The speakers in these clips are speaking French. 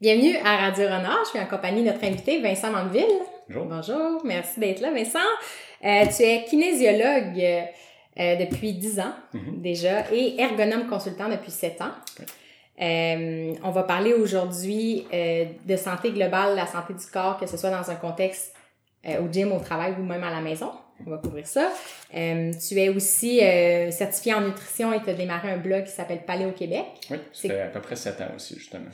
Bienvenue à Radio Renard. Je suis en compagnie de notre invité Vincent Mandeville. Bonjour. Bonjour, merci d'être là, Vincent. Euh, tu es kinésiologue euh, depuis 10 ans Mhm. déjà et ergonome consultant depuis 7 ans. Euh, on va parler aujourd'hui de santé globale, la santé du corps, que ce soit dans un contexte au gym, au travail ou même à la maison. On va couvrir ça. Euh, tu es aussi euh, certifié en nutrition et tu as démarré un blog qui s'appelle Paléo Québec. Oui, C'est- à peu près 7 ans aussi, justement.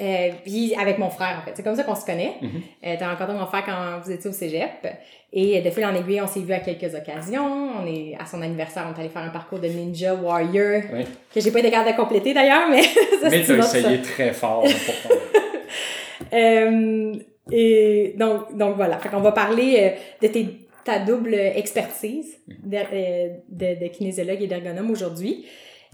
Euh, puis avec mon frère, en fait. C'est comme ça qu'on se connaît. Mhm. Euh, T'as rencontré mon frère quand vous étiez au cégep. Et de fil en aiguille, on s'est vu à quelques occasions. On est à son anniversaire, on est allé faire un parcours de Ninja Warrior, Oui. que j'ai pas été capable de compléter d'ailleurs, mais ça, Mais c'est tu une as autre- essayé très fort pour Euh, et donc, donc voilà. Fait qu'on va parler euh, de tes, ta double expertise de, euh, de, de kinésiologue et d'ergonome aujourd'hui.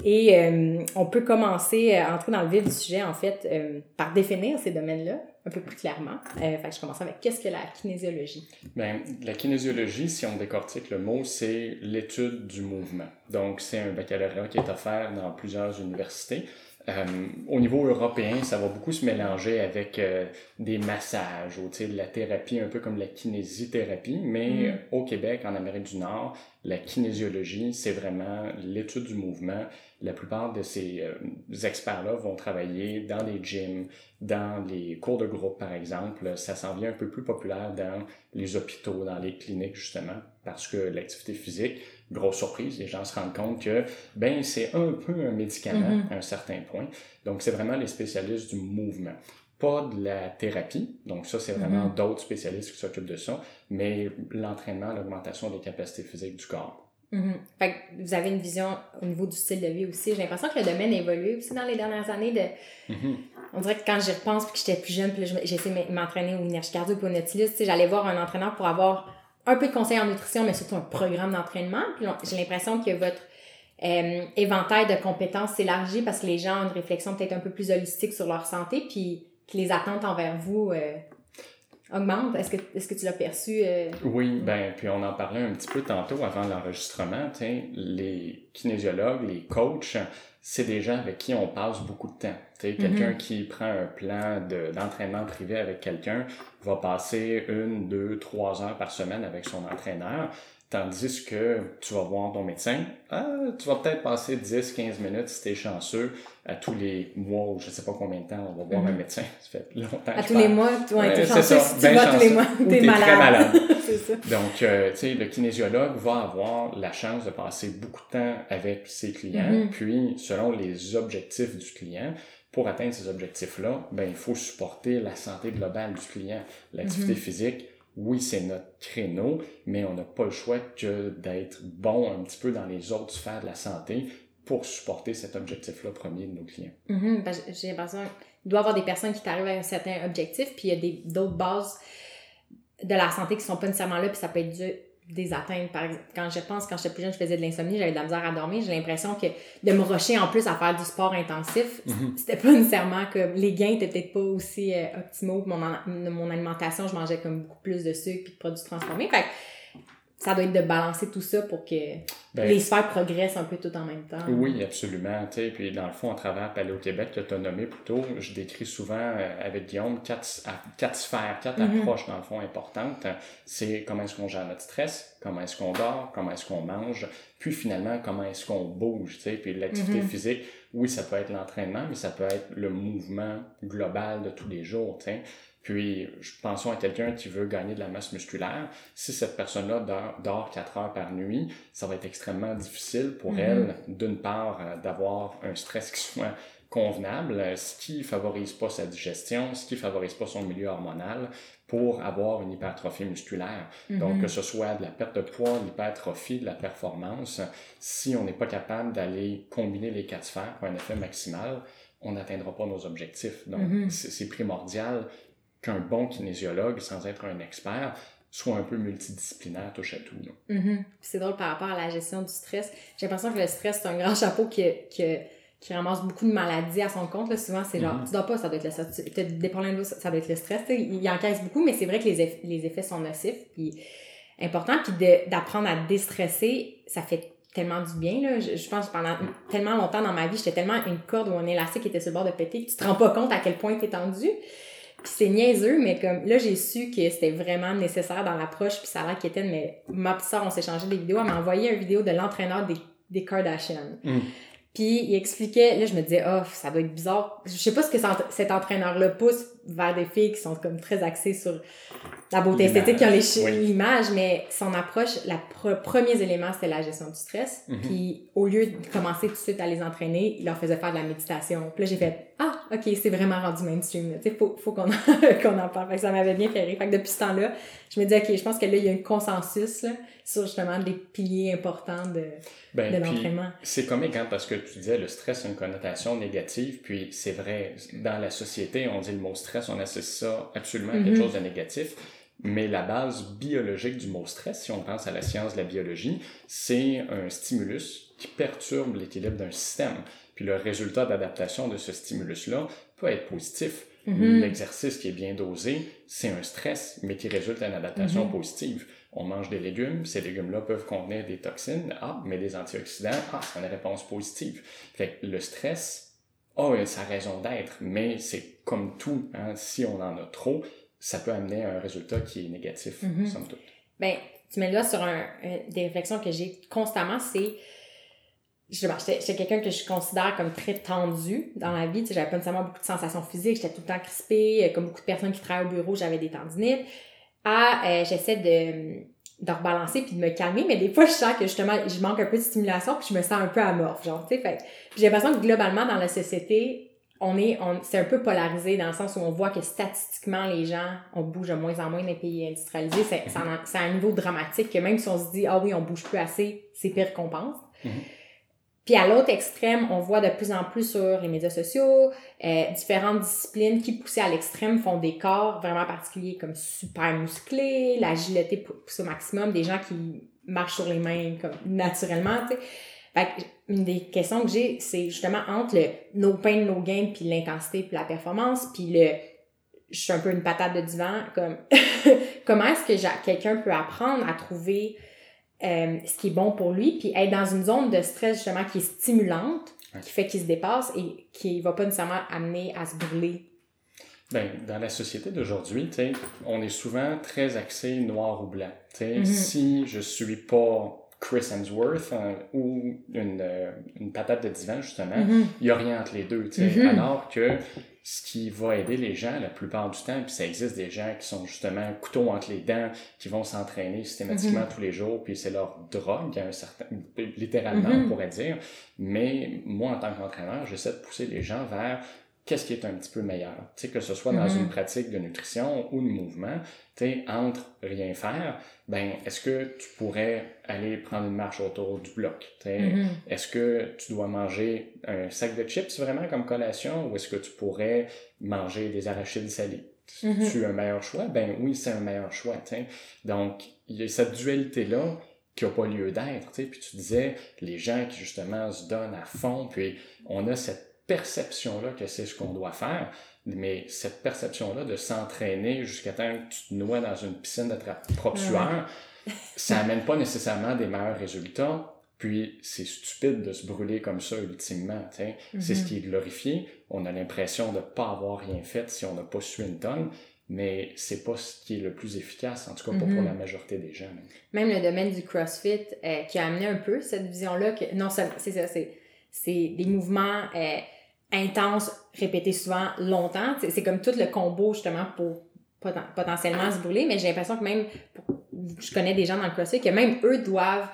Et euh, on peut commencer à entrer dans le vif du sujet, en fait, euh, par définir ces domaines-là un peu plus clairement. Euh, fait que je commence avec qu'est-ce que la kinésiologie? Ben, la kinésiologie, si on décortique le mot, c'est l'étude du mouvement. Donc, c'est un baccalauréat qui est offert dans plusieurs universités. Euh, au niveau européen, ça va beaucoup se mélanger avec euh, des massages ou de la thérapie, un peu comme la kinésithérapie, mais Mhm. au Québec, en Amérique du Nord, la kinésiologie, c'est vraiment l'étude du mouvement. La plupart de ces euh, experts-là vont travailler dans les gyms, dans les cours de groupe, par exemple. Ça s'en vient un peu plus populaire dans les hôpitaux, dans les cliniques, justement, parce que l'activité physique, grosse surprise, les gens se rendent compte que, ben, c'est un peu un médicament Mhm. à un certain point. Donc, c'est vraiment les spécialistes du mouvement. Pas de la thérapie, donc ça, c'est vraiment Mhm. d'autres spécialistes qui s'occupent de ça, mais l'entraînement, l'augmentation des capacités physiques du corps. Mhm. Fait que vous avez une vision au niveau du style de vie aussi. J'ai l'impression que le domaine évolue aussi dans les dernières années. De... Mhm. On dirait que quand j'y repense puis que j'étais plus jeune, puis j'ai essayé de m'entraîner au Energy Cardio puis au Nautilus, j'allais voir un entraîneur pour avoir un peu de conseils en nutrition, mais surtout un programme d'entraînement. J'ai l'impression que votre euh, éventail de compétences s'élargit parce que les gens ont une réflexion peut-être un peu plus holistique sur leur santé, puis que les attentes envers vous euh, augmentent. Est-ce que, est-ce que tu l'as perçu? euh? Oui, ben, puis on en parlait un petit peu tantôt avant l'enregistrement. Les kinésiologues, les coachs, c'est des gens avec qui on passe beaucoup de temps. Sais, Quelqu'un qui prend un plan de- d'entraînement privé avec quelqu'un va passer une, deux, trois heures par semaine avec son entraîneur. Tandis que tu vas voir ton médecin, ah, tu vas peut-être passer 10, 15 minutes si t'es chanceux à tous les mois ou je sais pas combien de temps on va voir Mhm. un médecin. Ça fait longtemps que À tous parle. les mois, tu vas être c'est chanceux ça, si tu ben vas tous les mois t'es t'es malade. très malade. ça. Donc, euh, tu sais, le kinésiologue va avoir la chance de passer beaucoup de temps avec ses clients, Mhm. puis selon les objectifs du client, pour atteindre ces objectifs-là, ben, il faut supporter la santé globale du client. L'activité Mhm. physique, oui, c'est notre créneau, mais on n'a pas le choix que d'être bon un petit peu dans les autres sphères de la santé pour supporter cet objectif-là premier de nos clients. Mhm, parce que j'ai l'impression qu'il doit y avoir des personnes qui t'arrivent à un certain objectif, puis il y a d'autres bases de la santé qui sont pas nécessairement là, puis ça peut être dû des atteintes. Par exemple, quand je pense, quand j'étais plus jeune, je faisais de l'insomnie, j'avais de la misère à dormir. J'ai l'impression que de me rusher en plus à faire du sport intensif, Mhm. c'était pas nécessairement comme les gains étaient peut-être pas aussi euh, optimaux. Mon, mon alimentation, je mangeais comme beaucoup plus de sucre puis de produits transformés. Fait ça doit être de balancer tout ça pour que Ben, les sphères progressent un peu tout en même temps. Oui, absolument. tu sais, Puis dans le fond, à travers Paléo Québec, que tu as nommé plus tôt, je décris souvent euh, avec Guillaume quatre, quatre sphères, quatre Mhm. approches dans le fond importantes. C'est comment est-ce qu'on gère notre stress, comment est-ce qu'on dort, comment est-ce qu'on mange, puis finalement comment est-ce qu'on bouge. tu sais. Puis l'activité Mhm. physique, oui, ça peut être l'entraînement, mais ça peut être le mouvement global de tous les jours. tu sais. Puis, pensons à quelqu'un qui veut gagner de la masse musculaire. Si cette personne-là dort, dort 4 heures par nuit, ça va être extrêmement difficile pour Mhm. elle, d'une part, euh, d'avoir un stress qui soit convenable, euh, ce qui favorise pas sa digestion, ce qui favorise pas son milieu hormonal pour avoir une hypertrophie musculaire. Donc, Mhm. que ce soit de la perte de poids, de l'hypertrophie, de la performance, si on n'est pas capable d'aller combiner les quatre sphères pour un effet maximal, on n'atteindra pas nos objectifs. Donc, Mhm. c'est primordial qu'un bon kinésiologue, sans être un expert, soit un peu multidisciplinaire, touche à tout. Puis C'est drôle par rapport à la gestion du stress. J'ai l'impression que le stress, c'est un grand chapeau qui, qui, qui ramasse beaucoup de maladies à son compte. Là. Souvent, c'est genre, Mhm. tu dors pas, ça doit être le stress. Tu as des problèmes d'eau, ça ça doit être le stress. Tu Il encaisse beaucoup, mais c'est vrai que les, eff- les effets sont nocifs. Puis important. Puis d'apprendre à déstresser, ça fait tellement du bien. Là. Je, je pense que pendant tellement longtemps dans ma vie, j'étais tellement une corde où un élastique était sur le bord de péter que tu te rends pas compte à quel point t'es tendu. Puis c'est niaiseux, mais comme là, j'ai su que c'était vraiment nécessaire dans l'approche, puis ça a l'air qu'Étienne, mais ma petite soeur, on s'est changé des vidéos, elle m'a envoyé une vidéo de l'entraîneur des, des Kardashians. Mm. Puis il expliquait, là je me disais, oh, ça doit être bizarre. Je sais pas ce que cet- cet entraîneur-là pousse vers des filles qui sont comme très axées sur la beauté L'image, esthétique, qui ont les chi- oui. l'image, mais son approche, la pre- premier élément, c'était la gestion du stress. Mhm. Puis au lieu de commencer tout de suite à les entraîner, il leur faisait faire de la méditation. Puis là j'ai fait, ah, ok, c'est vraiment rendu mainstream. Tu sais, faut, faut qu'on en, parle. Fait que ça m'avait bien fait rire. Fait que depuis ce temps-là, je me dis, ok, je pense que là, il y a un consensus là, sur justement des piliers importants de, Ben, de l'entraînement. C'est comique, hein, parce que tu disais le stress a une connotation négative, puis c'est vrai, dans la société, on dit le mot stress, on associe ça absolument à quelque Mhm. chose de négatif, mais la base biologique du mot stress, si on pense à la science de la biologie, c'est un stimulus qui perturbe l'équilibre d'un système. Puis le résultat d'adaptation de ce stimulus-là peut être positif. Mhm. L'exercice qui est bien dosé, c'est un stress, mais qui résulte d'une adaptation Mhm. positive. On mange des légumes, ces légumes-là peuvent contenir des toxines, ah, mais des antioxydants, ah, c'est une réponse positive. Fait que le stress a sa raison d'être, mais c'est comme tout, hein, si on en a trop, ça peut amener à un résultat qui est négatif, Mhm. somme toute. Ben, tu mets doigt sur un, un- des réflexions que j'ai constamment, c'est justement, j'étais j'étais quelqu'un que je considère comme très tendu dans la vie. Tu sais, j'avais pas nécessairement beaucoup de sensations physiques, j'étais tout le temps crispée. Comme beaucoup de personnes qui travaillent au bureau, j'avais des tendinites. Euh, j'essaie de, de rebalancer puis de me calmer, mais des fois, je sens que justement, je manque un peu de stimulation puis je me sens un peu amorphe, genre, tu sais. Fait j'ai l'impression que globalement, dans la société, on est, on, c'est un peu polarisé dans le sens où on voit que statistiquement, les gens, on bouge de moins en moins dans les pays industrialisés. C'est, c'est, un niveau dramatique que même si on se dit, ah oui, on bouge plus assez, c'est pire qu'on pense. Mhm. Puis à l'autre extrême, on voit de plus en plus sur les médias sociaux, euh, différentes disciplines qui, poussées à l'extrême, font des corps vraiment particuliers comme super musclés, l'agilité pou- poussée au maximum, des gens qui marchent sur les mains comme naturellement, tu sais. Fait que une des questions que j'ai, c'est justement entre le no pain, no gain, puis l'intensité, puis la performance, puis le je suis un peu une patate de divan, comme comment est-ce que quelqu'un peut apprendre à trouver euh, ce qui est bon pour lui, puis être dans une zone de stress justement qui est stimulante, Ouais. qui fait qu'il se dépasse et qui va pas nécessairement amener à se brûler. Ben, dans la société d'aujourd'hui, on est souvent très axé noir ou blanc. sais. Mhm. Si je suis pas Chris Hemsworth hein, ou une, euh, une patate de divan, justement, il n'y a rien entre les deux. sais. Mhm. Alors que ce qui va aider les gens la plupart du temps, puis ça existe des gens qui sont justement couteau entre les dents, qui vont s'entraîner systématiquement tous les jours, puis c'est leur drogue, un certain, littéralement, Mhm. on pourrait dire. Mais moi, en tant qu'entraîneur, j'essaie de pousser les gens vers qu'est-ce qui est un petit peu meilleur. Tu sais, que ce soit dans Mhm. une pratique de nutrition ou de mouvement, tu entre rien faire, ben, est-ce que tu pourrais aller prendre une marche autour du bloc? Mhm. Est-ce que tu dois manger un sac de chips vraiment comme collation ou est-ce que tu pourrais manger des arachides salés? Mhm. Tu un meilleur choix? Ben oui, c'est un meilleur choix. Donc, il y a cette dualité-là qui n'a pas lieu d'être. Puis tu disais, les gens qui justement se donnent à fond, puis on a cette perception-là que c'est ce qu'on doit faire, mais cette perception-là de s'entraîner jusqu'à temps que tu te noies dans une piscine de propre Ouais. sueur, ça amène pas nécessairement des meilleurs résultats. Puis c'est stupide de se brûler comme ça ultimement. C'est ce Mhm. qui est glorifié. On a l'impression de ne pas avoir rien fait si on n'a pas su une tonne, mais c'est pas ce qui est le plus efficace, en tout cas pas Mhm. pour la majorité des gens. Même le domaine du CrossFit euh, qui a amené un peu cette vision-là que non seulement c'est ça, c'est c'est des mouvements euh, intenses répétés souvent longtemps. C'est c'est comme tout le combo justement pour poten- potentiellement se brûler, mais j'ai l'impression que même pour- je connais des gens dans le CrossFit que même eux doivent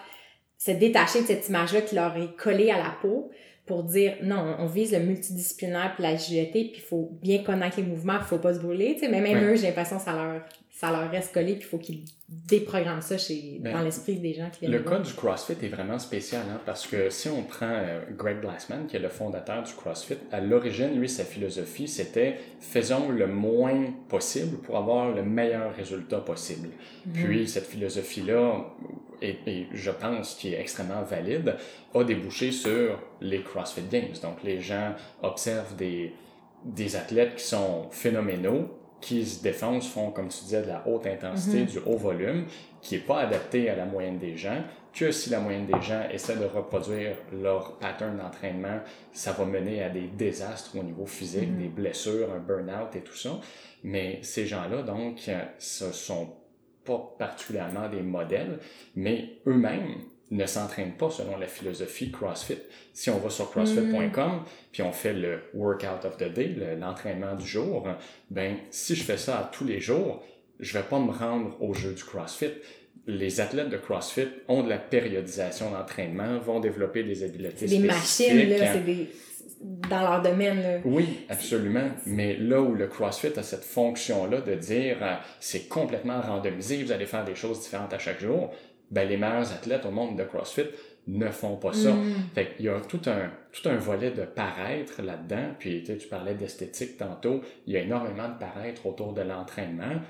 se détacher de cette image-là qui leur est collée à la peau pour dire non, on vise le multidisciplinaire puis l'agilité, puis il faut bien connaître les mouvements, il faut pas se brûler, tu sais, mais même Ouais. eux, j'ai l'impression que ça leur ça leur reste collé, puis il faut qu'ils déprogramment ça chez, Ben, dans l'esprit des gens qui viennent Le cas du CrossFit est vraiment spécial, hein, parce que si on prend euh, Greg Glassman, qui est le fondateur du CrossFit, à l'origine, lui, sa philosophie, c'était faisons le moins possible pour avoir le meilleur résultat possible. Mhm. Puis cette philosophie-là, et, et je pense qui est extrêmement valide, a débouché sur les CrossFit Games. Donc les gens observent des, des athlètes qui sont phénoménaux, qui se défoncent font, comme tu disais, de la haute intensité, du haut volume, qui n'est pas adapté à la moyenne des gens, que si la moyenne des gens essaient de reproduire leur pattern d'entraînement, ça va mener à des désastres au niveau physique, des blessures, un burn-out et tout ça. Mais ces gens-là, donc, ce sont pas particulièrement des modèles, mais eux-mêmes ne s'entraînent pas selon la philosophie CrossFit. Si on va sur crossfit.com, puis on fait le workout of the day, l'entraînement du jour, ben si je fais ça tous les jours, je vais pas me rendre au jeu du CrossFit. Les athlètes de CrossFit ont de la périodisation d'entraînement, vont développer des habiletés des machines, là, c'est des dans leur domaine. Là. Oui, absolument. Mais là où le CrossFit a cette fonction-là de dire euh, c'est complètement randomisé, vous allez faire des choses différentes à chaque jour, ben les meilleurs athlètes au monde de CrossFit ne font pas ça. Mm. Fait qu'il y a tout un, tout un volet de paraître là-dedans. Puis tu parlais d'esthétique tantôt. Il y a énormément de paraître autour de l'entraînement.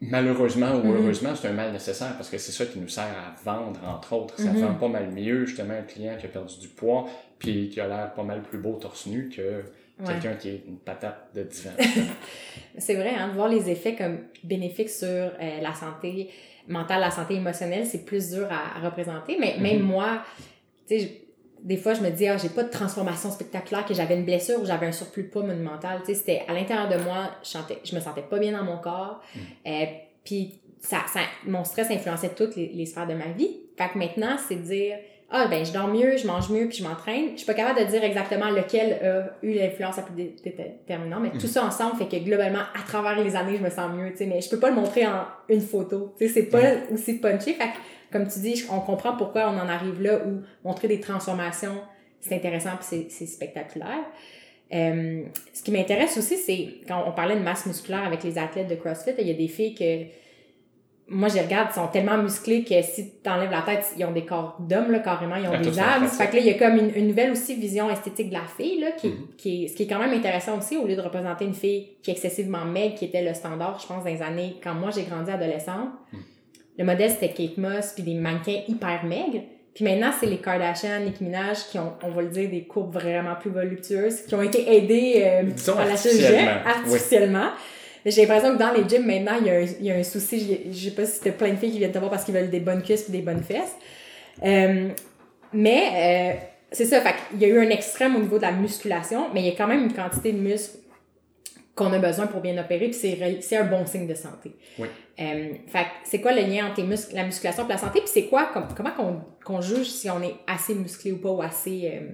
Malheureusement ou mm-hmm. heureusement, c'est un mal nécessaire parce que c'est ça qui nous sert à vendre, entre autres. Ça mm-hmm. vend pas mal mieux, justement, un client qui a perdu du poids puis qui a l'air pas mal plus beau torse nu que quelqu'un qui est une patate de divan. c'est vrai, hein, de voir les effets comme bénéfiques sur euh, la santé mentale, la santé émotionnelle, c'est plus dur à, représenter. Mais même mm-hmm. moi, tu sais, des fois, je me dis, ah, j'ai pas de transformation spectaculaire, que j'avais une blessure ou j'avais un surplus de poids monumental. Tu sais, c'était à l'intérieur de moi, je, chantais, je me sentais pas bien dans mon corps. Mm. Euh, puis ça, ça, mon stress influençait toutes les, les sphères de ma vie. Fait que maintenant, c'est de dire, ah ben je dors mieux, je mange mieux, puis je m'entraîne. Je suis pas capable de dire exactement lequel a eu l'influence la plus déterminante, mais tout mhm. ça ensemble fait que globalement, à travers les années, je me sens mieux, tu sais, mais je peux pas le montrer en une photo, tu sais, c'est pas aussi punchy. Fait que, comme tu dis, on comprend pourquoi on en arrive là où montrer des transformations, c'est intéressant puis c'est spectaculaire. Euh, ce qui m'intéresse aussi, c'est quand on parlait de masse musculaire avec les athlètes de CrossFit, il y a des filles que moi, je regarde, ils sont tellement musclés que si tu enlèves la tête, ils ont des corps d'hommes, là, carrément, ils ont des âmes. Fait que là, il y a comme une, nouvelle aussi vision esthétique de la fille, là, qui, mm-hmm. qui est, ce qui est quand même intéressant aussi, au lieu de représenter une fille qui est excessivement maigre, qui était le standard, je pense, dans les années, quand moi j'ai grandi adolescente. Mm. Le modèle, c'était Kate Moss, puis des mannequins hyper maigres. Puis maintenant, c'est les Kardashian, Nicki Minaj, qui ont, on va le dire, des courbes vraiment plus voluptueuses, qui ont été aidées euh, à la chirurgie artificiellement. J'ai l'impression que dans les gyms, maintenant, il y a un, il y a un souci. Je sais pas si c'était plein de filles qui viennent te voir parce qu'ils veulent des bonnes cuisses et des bonnes fesses. Euh, mais euh, c'est ça, fait il y a eu un extrême au niveau de la musculation, mais il y a quand même une quantité de muscles qu'on a besoin pour bien opérer, puis c'est un bon signe de santé. Oui. Euh, fait c'est quoi le lien entre les la musculation et la santé, puis c'est quoi, comment qu'on juge si on est assez musclé ou pas, ou assez... Euh,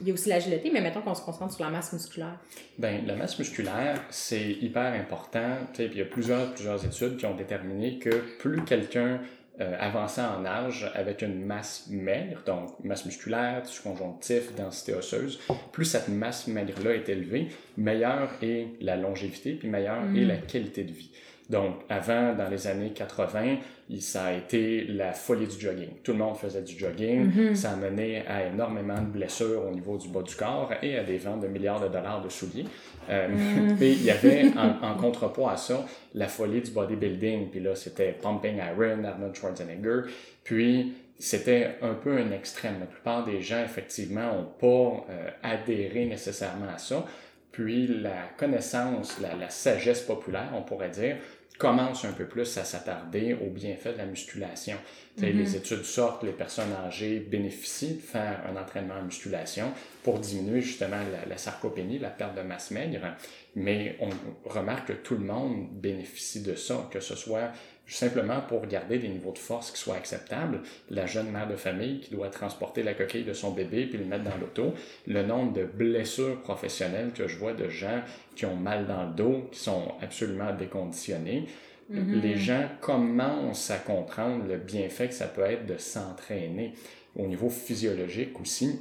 il y a aussi l'agilité, mais mettons qu'on se concentre sur la masse musculaire. Ben, la masse musculaire, c'est hyper important. Puis il y a plusieurs, plusieurs études qui ont déterminé que plus quelqu'un euh, avançant en âge avec une masse maigre, donc masse musculaire, tissu conjonctif, densité osseuse, plus cette masse maigre-là est élevée, meilleure est la longévité, puis meilleure est mm. la qualité de vie. Donc, avant, dans les années 80, ça a été la folie du jogging. Tout le monde faisait du jogging. Mm-hmm. Ça a mené à énormément de blessures au niveau du bas du corps et à des ventes de milliards de dollars de souliers. Euh, mm. il y avait en, contrepoids à ça la folie du bodybuilding. Puis là, c'était Pumping Iron, Arnold Schwarzenegger. Puis, c'était un peu un extrême. La plupart des gens, effectivement, n'ont pas euh, adhéré nécessairement à ça. Puis la connaissance, la, la, sagesse populaire, on pourrait dire, commence un peu plus à s'attarder aux bienfaits de la musculation. Les mm-hmm. études sortent, les personnes âgées bénéficient de faire un entraînement en musculation pour diminuer justement la, la sarcopénie, la perte de masse maigre, mais on remarque que tout le monde bénéficie de ça, que ce soit simplement pour garder des niveaux de force qui soient acceptables. La jeune mère de famille qui doit transporter la coquille de son bébé puis le mettre dans l'auto. Le nombre de blessures professionnelles que je vois de gens qui ont mal dans le dos, qui sont absolument déconditionnés. Mm-hmm. Les gens commencent à comprendre le bienfait que ça peut être de s'entraîner au niveau physiologique aussi.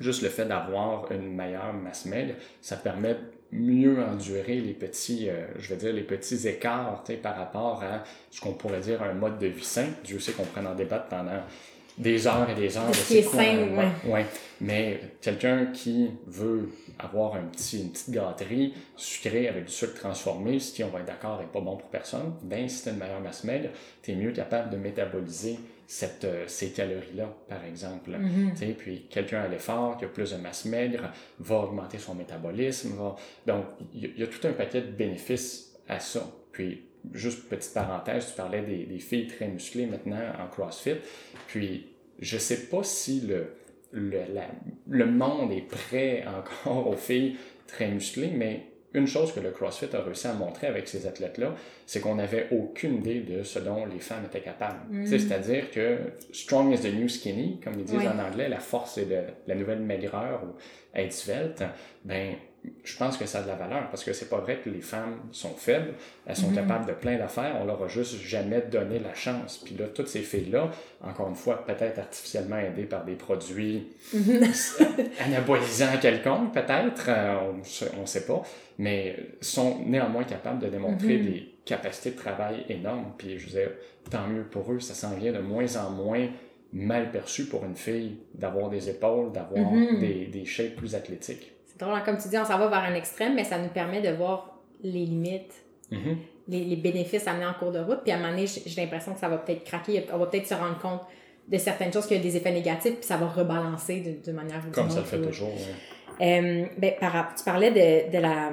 Juste le fait d'avoir une meilleure masse maigre, ça permet mieux endurer les petits, euh, je vais dire, les petits écarts par rapport à ce qu'on pourrait dire un mode de vie sain. Dieu sait qu'on pourrait en débattre pendant des heures et des heures. Ce qui est sain, ouais. Mais quelqu'un qui veut avoir un petit, une petite gâterie sucrée avec du sucre transformé, ce qui, on va être d'accord, n'est pas bon pour personne, ben si tu une meilleure masse maigre, tu es mieux capable de métaboliser cette, euh, ces calories-là, par exemple. Mm-hmm. Puis quelqu'un à l'effort, qui a plus de masse maigre, va augmenter son métabolisme. Va... Donc, il y, a tout un paquet de bénéfices à ça. Puis, juste petite parenthèse, tu parlais des, des filles très musclées maintenant en CrossFit. Puis, je sais pas si le, le, la, le monde est prêt encore aux filles très musclées, mais une chose que le CrossFit a réussi à montrer avec ces athlètes-là, c'est qu'on n'avait aucune idée de ce dont les femmes étaient capables. Mm. C'est-à-dire que strong is the new skinny, comme ils disent en anglais, la force est de la nouvelle maigreur ou être svelte, ben je pense que ça a de la valeur parce que c'est pas vrai que les femmes sont faibles, elles sont Mhm. capables de plein d'affaires, on leur a juste jamais donné la chance. Puis là, toutes ces filles-là, encore une fois, peut-être artificiellement aidées par des produits anabolisants quelconques, peut-être, euh, on on sait pas, mais sont néanmoins capables de démontrer Mhm. des capacités de travail énormes. Puis je veux dire, tant mieux pour eux, ça s'en vient de moins en moins mal perçu pour une fille d'avoir des épaules, d'avoir Mhm. des, des shapes plus athlétiques. Drôle, comme tu dis, on s'en va vers un extrême, mais ça nous permet de voir les limites, Mhm. les, les bénéfices amenés en cours de route. Puis à un moment donné, j'ai l'impression que ça va peut-être craquer. On va peut-être se rendre compte de certaines choses qui ont des effets négatifs, puis ça va rebalancer de, de manière Comme ça le fait toujours. ouais. Euh, ben, par, tu parlais de, de la,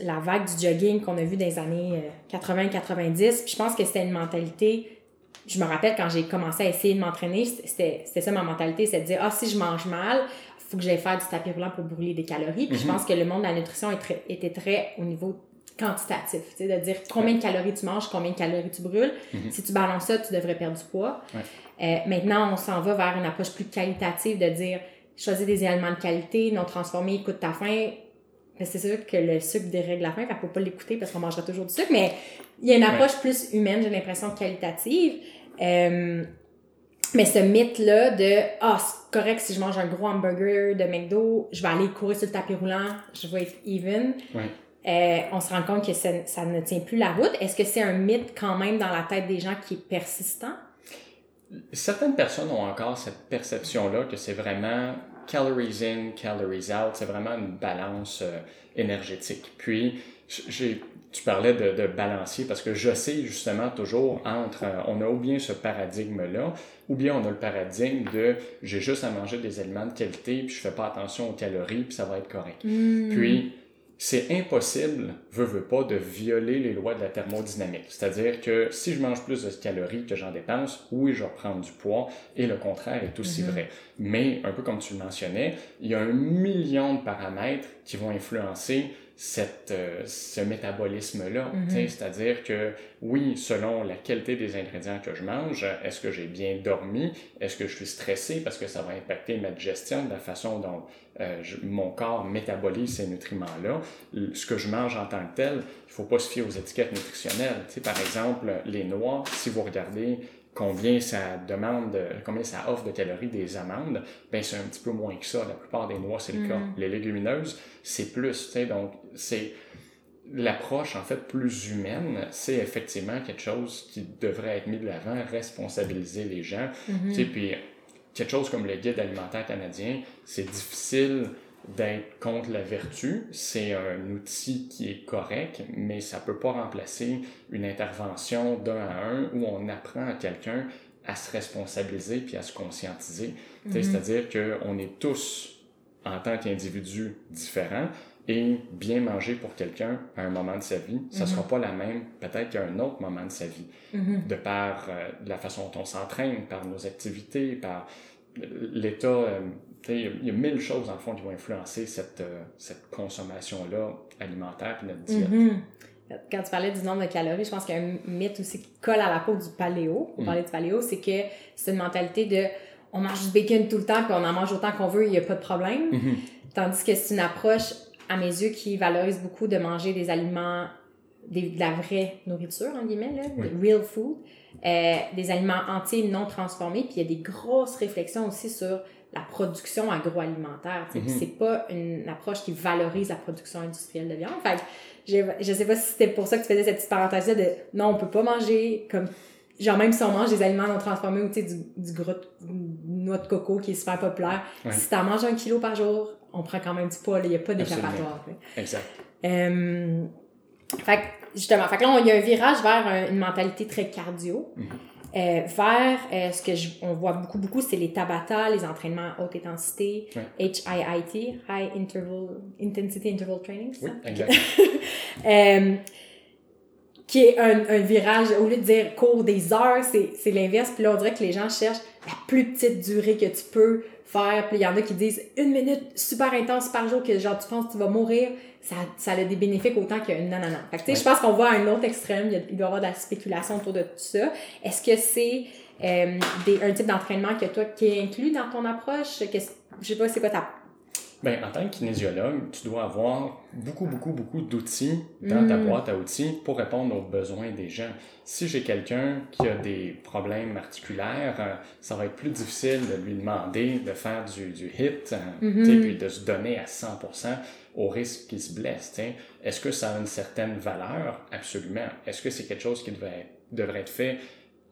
la vague du jogging qu'on a vu dans les années euh, 80-90. Puis je pense que c'était une mentalité. Je me rappelle quand j'ai commencé à essayer de m'entraîner, c'était ça ma mentalité, c'est de dire Ah, si je mange mal, faut que j'aille faire du tapis roulant pour brûler des calories. Puis je Mhm. pense que le monde de la nutrition est très- était très au niveau quantitatif, tu sais, de dire combien de calories tu manges, combien de calories tu brûles. Mhm. Si tu balances ça, tu devrais perdre du poids. Ouais. Euh, maintenant, on s'en va vers une approche plus qualitative de dire choisis des aliments de qualité, non transformés, écoute ta faim. C'est sûr que le sucre dérègle la faim, fait qu'on peut pas l'écouter parce qu'on mangera toujours du sucre, mais il y a une approche plus humaine, j'ai l'impression, qualitative. Euh, mais ce mythe-là de Ah, c'est correct si je mange un gros hamburger de McDo, je vais aller courir sur le tapis roulant, je vais être even. Ouais. Euh, on se rend compte que ça, ça ne tient plus la route. Est-ce que c'est un mythe quand même dans la tête des gens qui est persistant? Certaines personnes ont encore cette perception-là que c'est vraiment calories in, calories out, c'est vraiment une balance euh, énergétique. Puis, j'ai, tu parlais de, de balancier parce que je sais justement toujours entre, euh, on a ou bien ce paradigme-là, ou bien on a le paradigme de j'ai juste à manger des aliments de qualité, puis je fais pas attention aux calories, puis ça va être correct. Puis, c'est impossible, veux, veux pas, de violer les lois de la thermodynamique. C'est-à-dire que si je mange plus de calories que j'en dépense, oui, je vais du poids, et le contraire est aussi Mhm. vrai. Mais, un peu comme tu le mentionnais, il y a un million de paramètres qui vont influencer cette, euh, ce métabolisme-là. Mhm. Sais, C'est-à-dire que, oui, selon la qualité des ingrédients que je mange, est-ce que j'ai bien dormi? Est-ce que je suis stressé? Parce que ça va impacter ma digestion, de la façon dont euh, je- mon corps métabolise ces nutriments-là? Ce que je mange en tant que tel, il faut pas se fier aux étiquettes nutritionnelles. Tu sais, par exemple, les noix, si vous regardez combien ça demande, de- combien ça offre de calories des amandes, ben c'est un petit peu moins que ça. La plupart des noix, c'est le cas. Les légumineuses, c'est plus. Donc, c'est l'approche en fait plus humaine, c'est effectivement quelque chose qui devrait être mis de l'avant, responsabiliser les gens. Tu sais, puis quelque chose comme le guide alimentaire canadien, c'est difficile d'être contre la vertu. C'est un outil qui est correct, mais ça peut pas remplacer une intervention d'un à un où on apprend à quelqu'un à se responsabiliser puis à se conscientiser. Mhm. C'est-à-dire qu'on est tous, en tant qu'individus différents, et bien manger pour quelqu'un à un moment de sa vie, ça Mhm. sera pas la même peut-être qu'à un autre moment de sa vie Mhm. de par euh, la façon dont on s'entraîne, par nos activités, par l'état. euh, tu sais, il y a mille choses, dans le fond, qui vont influencer cette, euh, cette consommation-là alimentaire puis notre diète. Mhm. Quand tu parlais du nombre de calories, je pense qu'il y a un mythe aussi qui colle à la peau du paléo. Pour Mhm. parler du paléo, c'est que c'est une mentalité de on mange du bacon tout le temps puis on en mange autant qu'on veut, il n'y a pas de problème. Mhm. Tandis que c'est une approche, à mes yeux, qui valorise beaucoup de manger des aliments, des- de la vraie nourriture, en guillemets, là, Oui. real food, euh, des aliments entiers non transformés. Puis il y a des grosses réflexions aussi sur la production agroalimentaire. tu. Puis Mhm. c'est pas une approche qui valorise la production industrielle de viande. Fait que je sais pas si c'était pour ça que tu faisais cette petite parenthèse-là de non, on peut pas manger comme. Genre, même si on mange des aliments non transformés ou tu sais, du, du gras de noix de coco qui est super populaire, Ouais. si t'en manges un kilo par jour, on prend quand même du poids, il n'y a pas d'échappatoire. Exact. Euh, fait justement, fait que là, il y a un virage vers un- une mentalité très cardio. Mhm. Euh, vers euh, ce que je- on voit beaucoup, beaucoup, c'est les Tabata, les entraînements à haute intensité, HIIT, High Interval, Intensity Interval Training, Oui, exact. Euh, qui est un, un, virage, au lieu de dire cours des heures, c'est l'inverse. Puis là, on dirait que les gens cherchent la plus petite durée que tu peux faire. Puis il y en a qui disent une minute super intense par jour que genre tu penses que tu vas mourir. Ça, ça a des bénéfices autant que non, non, non. Fait que tu sais, je pense qu'on voit à un autre extrême. Il, doit y avoir de la spéculation autour de tout ça. Est-ce que c'est euh, un type d'entraînement que toi, qui est inclus dans ton approche? Je sais pas, c'est quoi ta ben, en tant que kinésiologue, tu dois avoir beaucoup, beaucoup, beaucoup d'outils dans ta mm. boîte à outils pour répondre aux besoins des gens. Si j'ai quelqu'un qui a des problèmes articulaires, euh, ça va être plus difficile de lui demander de faire du, du HIT, mm-hmm. puis de se donner à 100% au risque qu'il se blesse. Est-ce que ça a une certaine valeur? Absolument. Est-ce que c'est quelque chose qui devrait, devrait être fait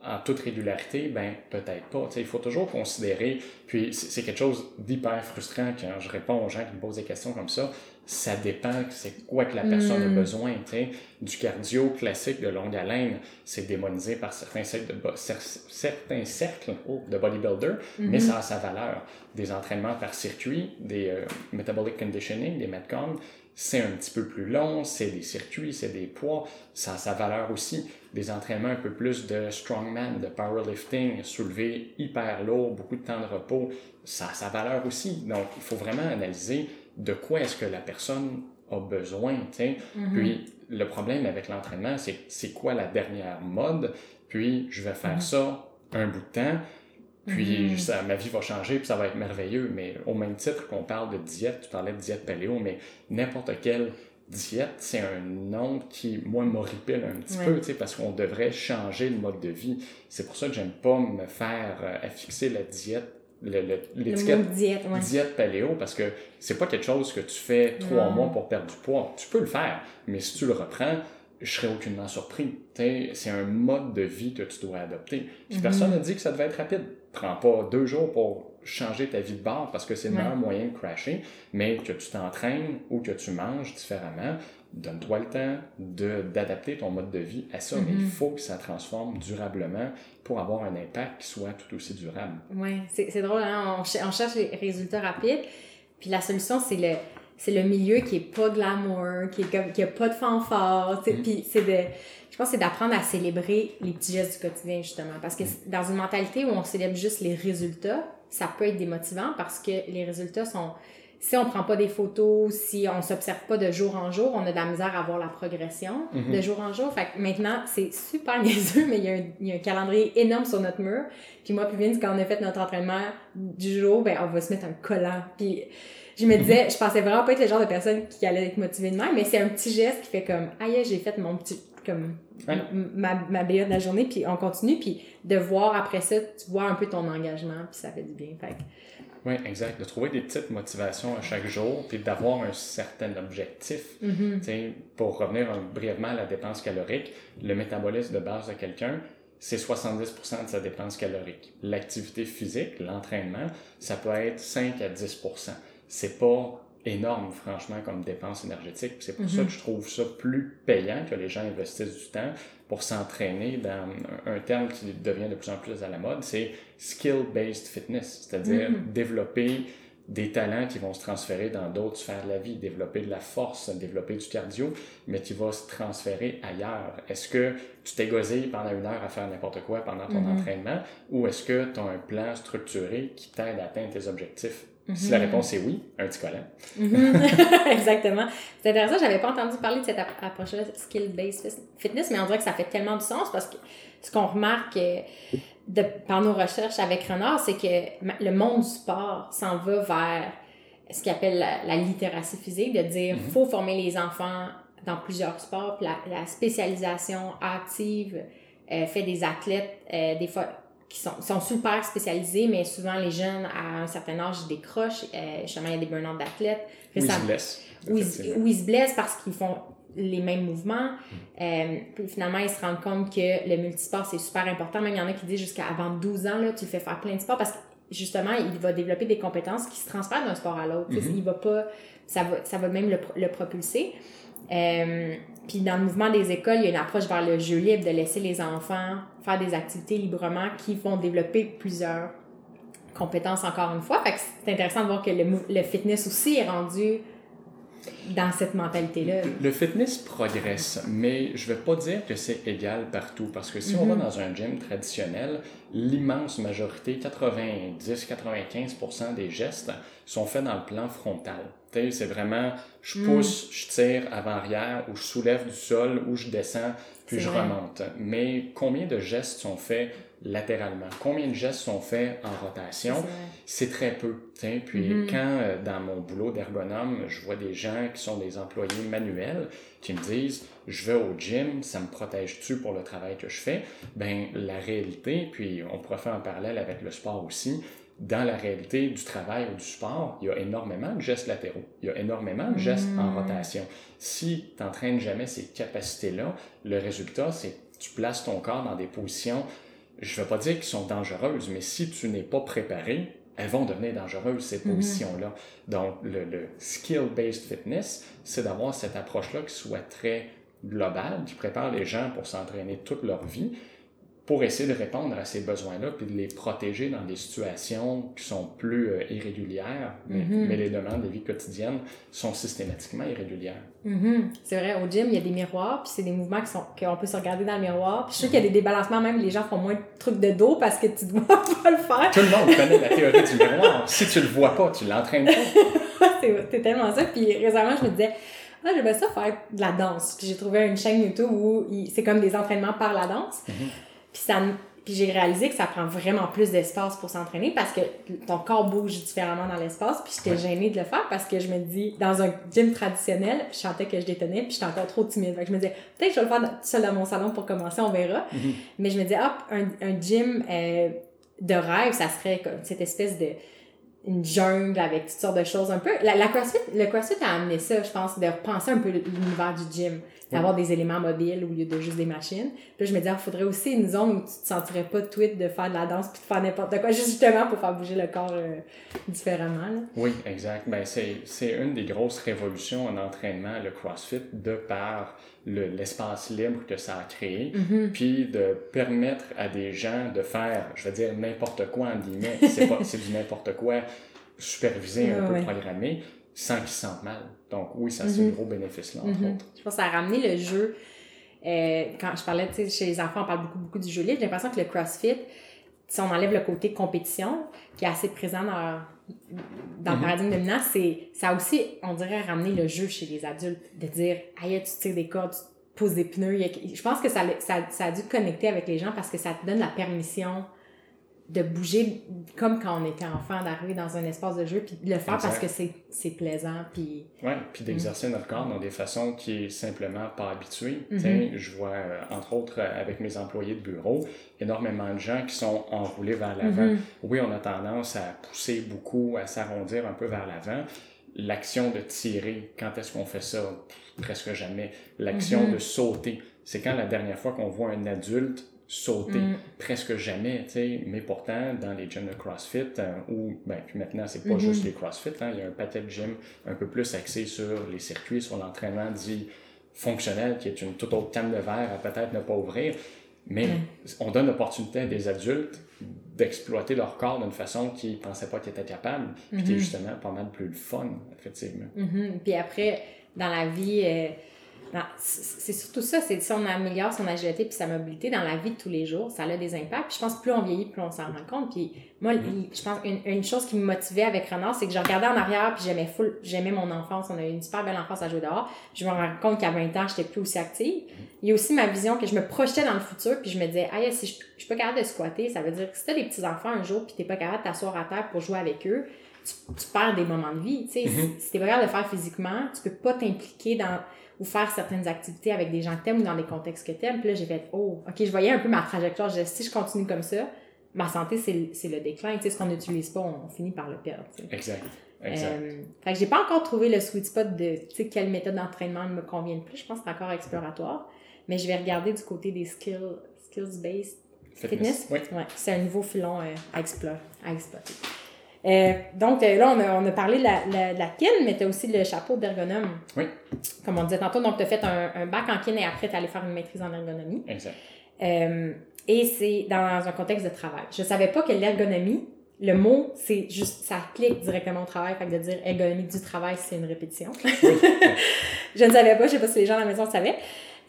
en toute régularité, ben peut-être pas. il faut toujours considérer, puis c'est quelque chose d'hyper frustrant quand je réponds aux gens qui me posent des questions comme ça. Ça dépend, c'est quoi que la personne a mm. besoin. Du cardio classique de longue haleine, c'est démonisé par certains cercles de, certains cercles oh, de bodybuilder, mais mm-hmm. ça a sa valeur. Des entraînements par circuit, des euh, metabolic conditioning, des metcon, c'est un petit peu plus long, c'est des circuits, c'est des poids, ça a sa valeur aussi. Des entraînements un peu plus de strongman, de powerlifting, soulever hyper lourd, beaucoup de temps de repos, ça a sa valeur aussi. Donc, il faut vraiment analyser de quoi est-ce que la personne a besoin. Mm-hmm. Puis, le problème avec l'entraînement, c'est c'est quoi la dernière mode, puis je vais faire mm-hmm. ça un bout de temps, puis mhm. ça, ma vie va changer, puis ça va être merveilleux. Mais au même titre qu'on parle de diète, tu parlais de diète paléo, mais n'importe quelle diète, c'est un nom qui, moi, m'horripile un petit peu, tu sais, parce qu'on devrait changer le mode de vie. C'est pour ça que j'aime pas me faire euh, affixer la diète l'étiquette diète, ouais. diète paléo parce que c'est pas quelque chose que tu fais trois mois pour perdre du poids. Tu peux le faire, mais si tu le reprends, je serais aucunement surpris. C'est un mode de vie que tu dois adopter. Puis mhm. personne n'a dit que ça devait être rapide. Prends pas deux jours pour changer ta vie de bord parce que c'est le meilleur moyen de crasher, mais que tu t'entraînes ou que tu manges différemment, donne-toi le temps d'adapter ton mode de vie à ça, mais il mhm. faut que ça transforme durablement pour avoir un impact qui soit tout aussi durable. Oui, c'est drôle, hein? on, on cherche les résultats rapides, puis la solution, c'est le c'est le milieu qui est pas glamour, qui est comme, qui a pas de fanfare, tu sais, mm. puis c'est de, je pense c'est d'apprendre à célébrer les petits gestes du quotidien, justement, parce que mm. dans une mentalité où on célèbre juste les résultats, ça peut être démotivant parce que les résultats sont, si on prend pas des photos, si on s'observe pas de jour en jour, on a de la misère à voir la progression mm-hmm. de jour en jour. Fait que maintenant, c'est super niaiseux, mais il y, a un, il y, a un, calendrier énorme sur notre mur. Puis moi, puis Vince, quand on a fait notre entraînement du jour, ben, on va se mettre un collant. Puis je me disais, je pensais vraiment pas être le genre de personne qui allait être motivée de même, mais c'est un petit geste qui fait comme, aïe, j'ai fait mon petit, comme, ma, ma BA de la journée, puis on continue, puis de voir après ça, tu vois un peu ton engagement, puis ça fait du bien. Fait oui, exact. De trouver des petites motivations à chaque jour, puis d'avoir un certain objectif. Mm-hmm. Pour revenir brièvement à la dépense calorique, le métabolisme de base de quelqu'un, c'est 70% de sa dépense calorique. L'activité physique, l'entraînement, ça peut être 5 à 10% c'est pas énorme, franchement, comme dépense énergétique. C'est pour ça mhm. que je trouve ça plus payant que les gens investissent du temps pour s'entraîner dans un, terme qui devient de plus en plus à la mode, c'est skill-based fitness, c'est-à-dire mhm. développer des talents qui vont se transférer dans d'autres sphères de la vie, développer de la force, développer du cardio, mais qui va se transférer ailleurs. Est-ce que tu t'es gosé pendant une heure à faire n'importe quoi pendant ton mhm. entraînement ou est-ce que tu as un plan structuré qui t'aide à atteindre tes objectifs? Si la réponse est oui, un petit collant. Mhm. Exactement. C'est intéressant, j'avais pas entendu parler de cette approche-là, skill-based fitness, mais on dirait que ça fait tellement du sens parce que ce qu'on remarque euh, de, par nos recherches avec Renard, c'est que le monde du sport s'en va vers ce qu'il appelle la, littératie physique, de dire mm faut former les enfants dans plusieurs sports, puis la, spécialisation active euh, fait des athlètes, euh, des fois qui sont, sont, super spécialisés, mais souvent les jeunes à un certain âge décrochent. Euh, justement, il y a des burn-out d'athlètes. Ou ils se blessent. Ou ils, se blessent parce qu'ils font les mêmes mouvements. Hmm. Euh, puis finalement, ils se rendent compte que le multisport, c'est super important. Même il y en a qui disent jusqu'à avant 12 ans, là, tu fais faire plein de sports parce que justement, il va développer des compétences qui se transfèrent d'un sport à l'autre. Mm Il va pas, ça va, ça va même le, le propulser. Euh, puis dans le mouvement des écoles, il y a une approche vers le jeu libre, de laisser les enfants faire des activités librement qui vont développer plusieurs compétences encore une fois. Fait que c'est intéressant de voir que le, le fitness aussi est rendu dans cette mentalité-là. Le fitness progresse, mais je ne vais pas dire que c'est égal partout, parce que si on va Mhm. dans un gym traditionnel, l'immense majorité, 90-95% des gestes sont faits dans le plan frontal. C'est vraiment, je Mm. pousse, je tire avant-arrière, ou je soulève du sol, ou je descends, puis je vrai. remonte. Mais combien de gestes sont faits latéralement? Combien de gestes sont faits en rotation? C'est très peu. t'sais. Puis Mhm. quand euh, dans mon boulot d'ergonome, je vois des gens qui sont des employés manuels qui me disent je vais au gym, ça me protège-tu pour le travail que je fais? Ben la réalité, puis on pourrait faire un parallèle avec le sport aussi, dans la réalité du travail ou du sport, il y a énormément de gestes latéraux. Il y a énormément de gestes en Mhm. rotation. Si tu n'entraînes jamais ces capacités-là, le résultat, c'est que tu places ton corps dans des positions, je ne vais pas dire qu'elles sont dangereuses, mais si tu n'es pas préparé, elles vont devenir dangereuses, ces Mhm. positions-là. Donc, le, le skill-based fitness, c'est d'avoir cette approche-là qui soit très globale, qui prépare les gens pour s'entraîner toute leur vie, pour essayer de répondre à ces besoins-là, puis de les protéger dans des situations qui sont plus euh, irrégulières, mais, Mhm. mais les demandes de vie quotidienne sont systématiquement irrégulières. Mhm. C'est vrai, au gym, il y a des miroirs, puis c'est des mouvements qui sont qu'on peut se regarder dans le miroir. Puis je sais qu'il y a des débalancements, même les gens font moins de trucs de dos parce que tu dois pas le faire. Tout le monde connaît la théorie du miroir. Si tu le vois pas, tu l'entraînes pas. c'est tellement ça. Puis récemment, je me disais, ah, j'aimerais ça faire de la danse. Puis j'ai trouvé une chaîne YouTube où c'est comme des entraînements par la danse. Puis ça puis j'ai réalisé que ça prend vraiment plus d'espace pour s'entraîner parce que ton corps bouge différemment dans l'espace. Puis j'étais Ouais. gênée de le faire parce que je me dis, dans un gym traditionnel, je sentais que je détonnais puis j'étais encore trop timide. Fait que je me disais, peut-être que je vais le faire dans- seul dans mon salon pour commencer, on verra. Mhm. Mais je me disais, hop, un, un gym euh, de rêve, ça serait comme cette espèce de une jungle avec toutes sortes de choses un peu. La, la CrossFit, le CrossFit a amené ça, je pense, de repenser un peu l'univers du gym, d'avoir des éléments mobiles au lieu de juste des machines. Puis là, je me disais, il faudrait aussi une zone où tu te sentirais pas tweet de faire de la danse puis de faire n'importe quoi, juste justement pour faire bouger le corps euh, différemment. Là. Oui, exact. Ben, c'est, c'est une des grosses révolutions en entraînement, le CrossFit, de par le, l'espace libre que ça a créé, Mhm. puis de permettre à des gens de faire, je vais dire n'importe quoi, en guillemets, c'est, du n'importe quoi supervisé, un Ouais, peu programmé, sans qu'ils se sentent mal. Donc oui, ça c'est un Mhm. gros bénéfice là, entre Mhm. autres. Je pense que ça a ramené le jeu. euh, quand je parlais, tu sais, chez les enfants, on parle beaucoup, beaucoup du jeu libre. J'ai l'impression que le CrossFit, si on enlève le côté compétition, qui est assez présent dans, dans le Mhm. paradigme dominant, c'est, ça a aussi, on dirait, ramené le jeu chez les adultes. De dire, aïe, tu tires des cordes, tu poses des pneus. Je pense que ça, ça, ça a dû connecter avec les gens parce que ça te donne la permission de bouger comme quand on était enfant, d'arriver dans un espace de jeu, puis de le faire parce que c'est, c'est plaisant, puis... Ouais, puis d'exercer notre corps dans des façons qui est simplement pas habituées. Mhm. T'sais, Je vois, euh, entre autres, euh, avec mes employés de bureau, énormément de gens qui sont enroulés vers l'avant. Mhm. Oui, on a tendance à pousser beaucoup, à s'arrondir un peu vers l'avant. L'action de tirer, quand est-ce qu'on fait ça? Presque jamais. L'action Mhm. de sauter, c'est quand la dernière fois qu'on voit un adulte sauter? Mm. Presque jamais, tu sais. Mais pourtant, dans les gyms de CrossFit, euh, ou, ben, puis maintenant, c'est pas Mhm. juste les CrossFit, hein, il y a un paquet de gyms un peu plus axés sur les circuits, sur l'entraînement dit fonctionnel, qui est une toute autre canne de verre à peut-être ne pas ouvrir. Mais on donne l'opportunité à des adultes d'exploiter leur corps d'une façon qu'ils ne pensaient pas qu'ils étaient capables, puis qui est Mhm. justement pas mal plus le fun, effectivement. Mhm. Puis après, dans la vie, euh, c'est c'est surtout ça, c'est si on améliore son agilité puis sa mobilité dans la vie de tous les jours, ça a des impacts. Puis je pense que plus on vieillit, plus on s'en rend compte. Puis moi, il- je pense une, une chose qui me motivait avec Renard, c'est que je regardais en arrière puis j'aimais full, j'aimais mon enfance. On a eu une super belle enfance à jouer dehors. Je me rends compte qu'à 20 ans, j'étais plus aussi active. Il y a aussi ma vision que je me projetais dans le futur puis je me disais, ah, si je, je suis pas capable de squatter, ça veut dire que si t'as des petits-enfants un jour puis t'es pas capable de t'asseoir à terre pour jouer avec eux, tu, tu perds des moments de vie. Tu sais, Mhm. si, si t'es pas capable de faire physiquement, tu peux pas t'impliquer dans ou faire certaines activités avec des gens que t'aimes ou dans des contextes que t'aimes. Puis là, j'ai fait, oh, ok, je voyais un peu ma trajectoire. Je si je continue comme ça, ma santé, c'est le- déclin. Tu sais, ce qu'on n'utilise pas, on, on finit par le perdre. tu sais. Exact. Exact. Euh, fait que j'ai pas encore trouvé le sweet spot de, tu sais, quelle méthode d'entraînement me convient le plus. Je pense que c'est encore exploratoire. Mais je vais regarder du côté des skills, skills-based fitness. Oui. Ouais, c'est un nouveau filon euh, à, explorer, à exploiter. Euh, donc euh, là, on a, on a parlé de la, la, kin, mais tu as aussi le chapeau d'ergonome. Oui. Comme on disait tantôt, donc tu as fait un, un bac en kin et après tu es allé faire une maîtrise en ergonomie. Exact. Euh, et c'est dans un contexte de travail. Je savais pas que l'ergonomie le mot, c'est juste, ça clique directement au travail. Fait que de dire ergonomie du travail, c'est une répétition. je ne savais pas, je sais pas si les gens à la maison savaient.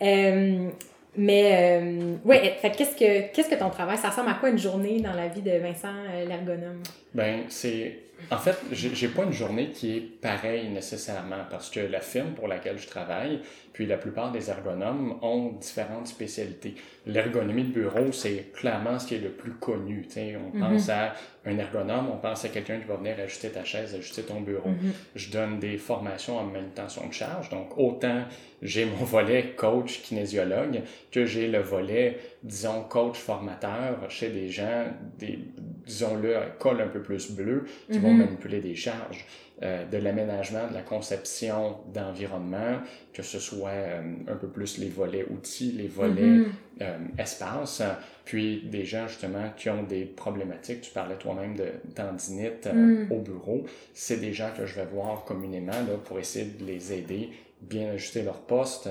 Euh, mais, euh, ouais, fait qu'est-ce que, qu'est-ce que ton travail, ça ressemble à quoi une journée dans la vie de Vincent, euh, l'ergonome? Ben, c'est, en fait, j'ai pas une journée qui est pareille nécessairement parce que la firme pour laquelle je travaille, puis la plupart des ergonomes ont différentes spécialités. L'ergonomie de bureau, c'est clairement ce qui est le plus connu. sais On mm-hmm. pense à un ergonome, on pense à quelqu'un qui va venir ajuster ta chaise, ajuster ton bureau. Mm-hmm. Je donne des formations en manutention de charge. Donc, autant j'ai mon volet coach kinésiologue que j'ai le volet, disons, coach formateur chez des gens, des, disons-le, col un peu plus bleu, qui vont mm-hmm. manipuler des charges. Euh, de l'aménagement, de la conception d'environnement, que ce soit euh, un peu plus les volets outils, les volets mm-hmm. euh, espace, puis des gens justement qui ont des problématiques, tu parlais toi-même de tendinite mm. au bureau, c'est des gens que je vais voir communément là, pour essayer de les aider bien ajuster leur poste,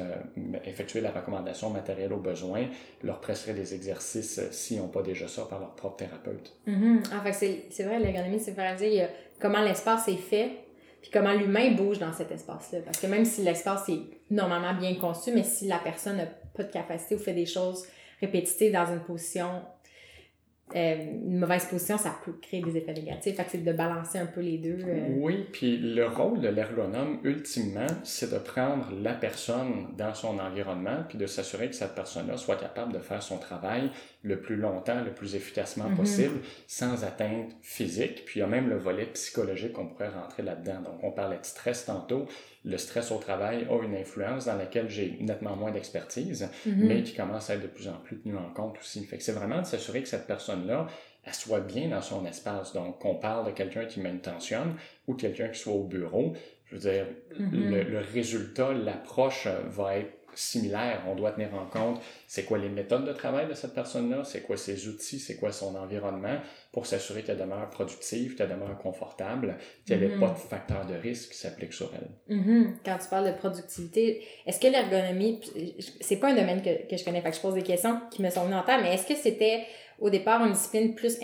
effectuer la recommandation matérielle aux besoins, leur prescrire des exercices s'ils n'ont pas déjà ça par leur propre thérapeute. Mm-hmm. En fait, c'est vrai, l'ergonomie, c'est faire dire, comment l'espace est fait, puis comment l'humain bouge dans cet espace-là. Parce que même si l'espace est normalement bien conçu, mais si la personne n'a pas de capacité ou fait des choses répétitives dans une position euh, une mauvaise position, ça peut créer des effets négatifs. Fait que c'est de balancer un peu les deux. Euh. Oui, puis le rôle de l'ergonome, ultimement, c'est de prendre la personne dans son environnement, puis de s'assurer que cette personne-là soit capable de faire son travail le plus longtemps, le plus efficacement mm-hmm. possible, sans atteinte physique. Puis il y a même le volet psychologique qu'on pourrait rentrer là-dedans. Donc on parlait de stress tantôt le stress au travail a une influence dans laquelle j'ai nettement moins d'expertise, mm-hmm. mais qui commence à être de plus en plus tenue en compte aussi. Fait que c'est vraiment de s'assurer que cette personne-là, elle soit bien dans son espace. Donc, qu'on parle de quelqu'un qui m'intentionne ou quelqu'un qui soit au bureau, je veux dire, mm-hmm. le, le, résultat, l'approche va être similaire. On doit tenir en compte c'est quoi les méthodes de travail de cette personne-là, c'est quoi ses outils, c'est quoi son environnement pour s'assurer qu'elle demeure productive, qu'elle demeure confortable, qu'il n'y ait mm-hmm. pas de facteur de risque qui s'applique sur elle. Mm-hmm. Quand tu parles de productivité, est-ce que l'ergonomie, c'est pas un domaine que, que je connais, fait que je pose des questions qui me sont venues en tête, mais est-ce que c'était au départ une discipline plus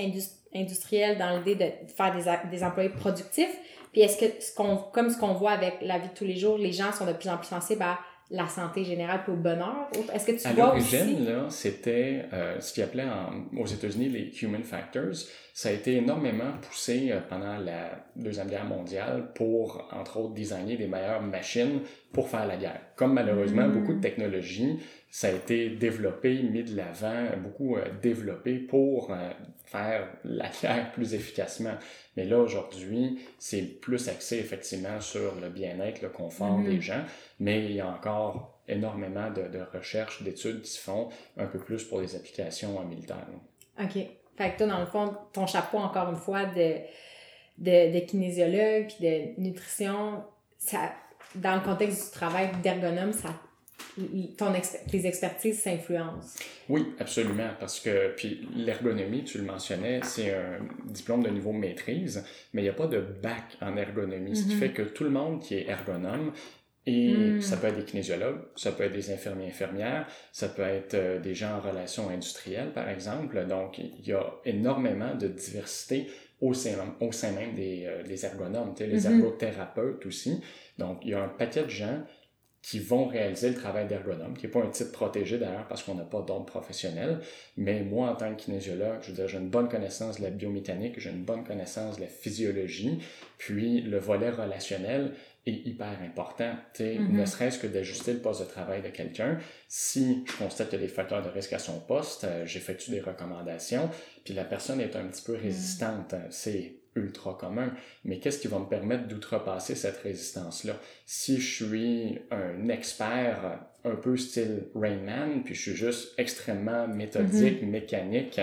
industrielle dans l'idée de faire des, des employés productifs? Puis est-ce que, ce qu'on, comme ce qu'on voit avec la vie de tous les jours, les gens sont de plus en plus sensibles à la santé générale et au bonheur? Est-ce que tu à vois aussi... là, c'était euh, ce qu'ils appelaient aux États-Unis les human factors. Ça a été énormément poussé euh, pendant la Deuxième Guerre mondiale pour, entre autres, designer des meilleures machines pour faire la guerre. Comme malheureusement, mm. beaucoup de technologies, ça a été développé, mis de l'avant, beaucoup euh, développé pour faire la guerre plus efficacement. Mais là, aujourd'hui, c'est plus axé effectivement sur le bien-être, le confort mm-hmm. des gens, mais il y a encore énormément de, de recherches, d'études qui se font un peu plus pour les applications militaires. OK. Fait que toi, dans le fond, ton chapeau, encore une fois, de, de, de kinésiologue puis de nutrition, ça, dans le contexte du travail d'ergonome, ça ton tes expertises s'influencent. Oui, absolument, parce que puis l'ergonomie, tu le mentionnais, c'est un diplôme de niveau maîtrise, mais il n'y a pas de bac en ergonomie, ce qui mm-hmm. fait que tout le monde qui est ergonome et mm. ça peut être des kinésiologues, ça peut être des infirmiers infirmières, ça peut être euh, des gens en relations industrielles, par exemple. Donc, il y a énormément de diversité au sein, au sein même des, euh, des ergonomes, les mm-hmm. ergothérapeutes aussi. Donc, il y a un paquet de gens qui vont réaliser le travail d'ergonome, qui n'est pas un titre protégé d'ailleurs parce qu'on n'a pas d'ordre professionnel. Mais moi, en tant que kinésiologue, je veux dire, j'ai une bonne connaissance de la biomécanique, j'ai une bonne connaissance de la physiologie, puis le volet relationnel est hyper important. Mm-hmm. Ne serait-ce que d'ajuster le poste de travail de quelqu'un. Si je constate qu'il y a des facteurs de risque à son poste, euh, j'effectue des recommandations, puis la personne est un petit peu mm. résistante. C'est ultra commun, mais qu'est-ce qui va me permettre d'outrepasser cette résistance-là? Si je suis un expert un peu style Rainman, puis je suis juste extrêmement méthodique, mm-hmm. mécanique,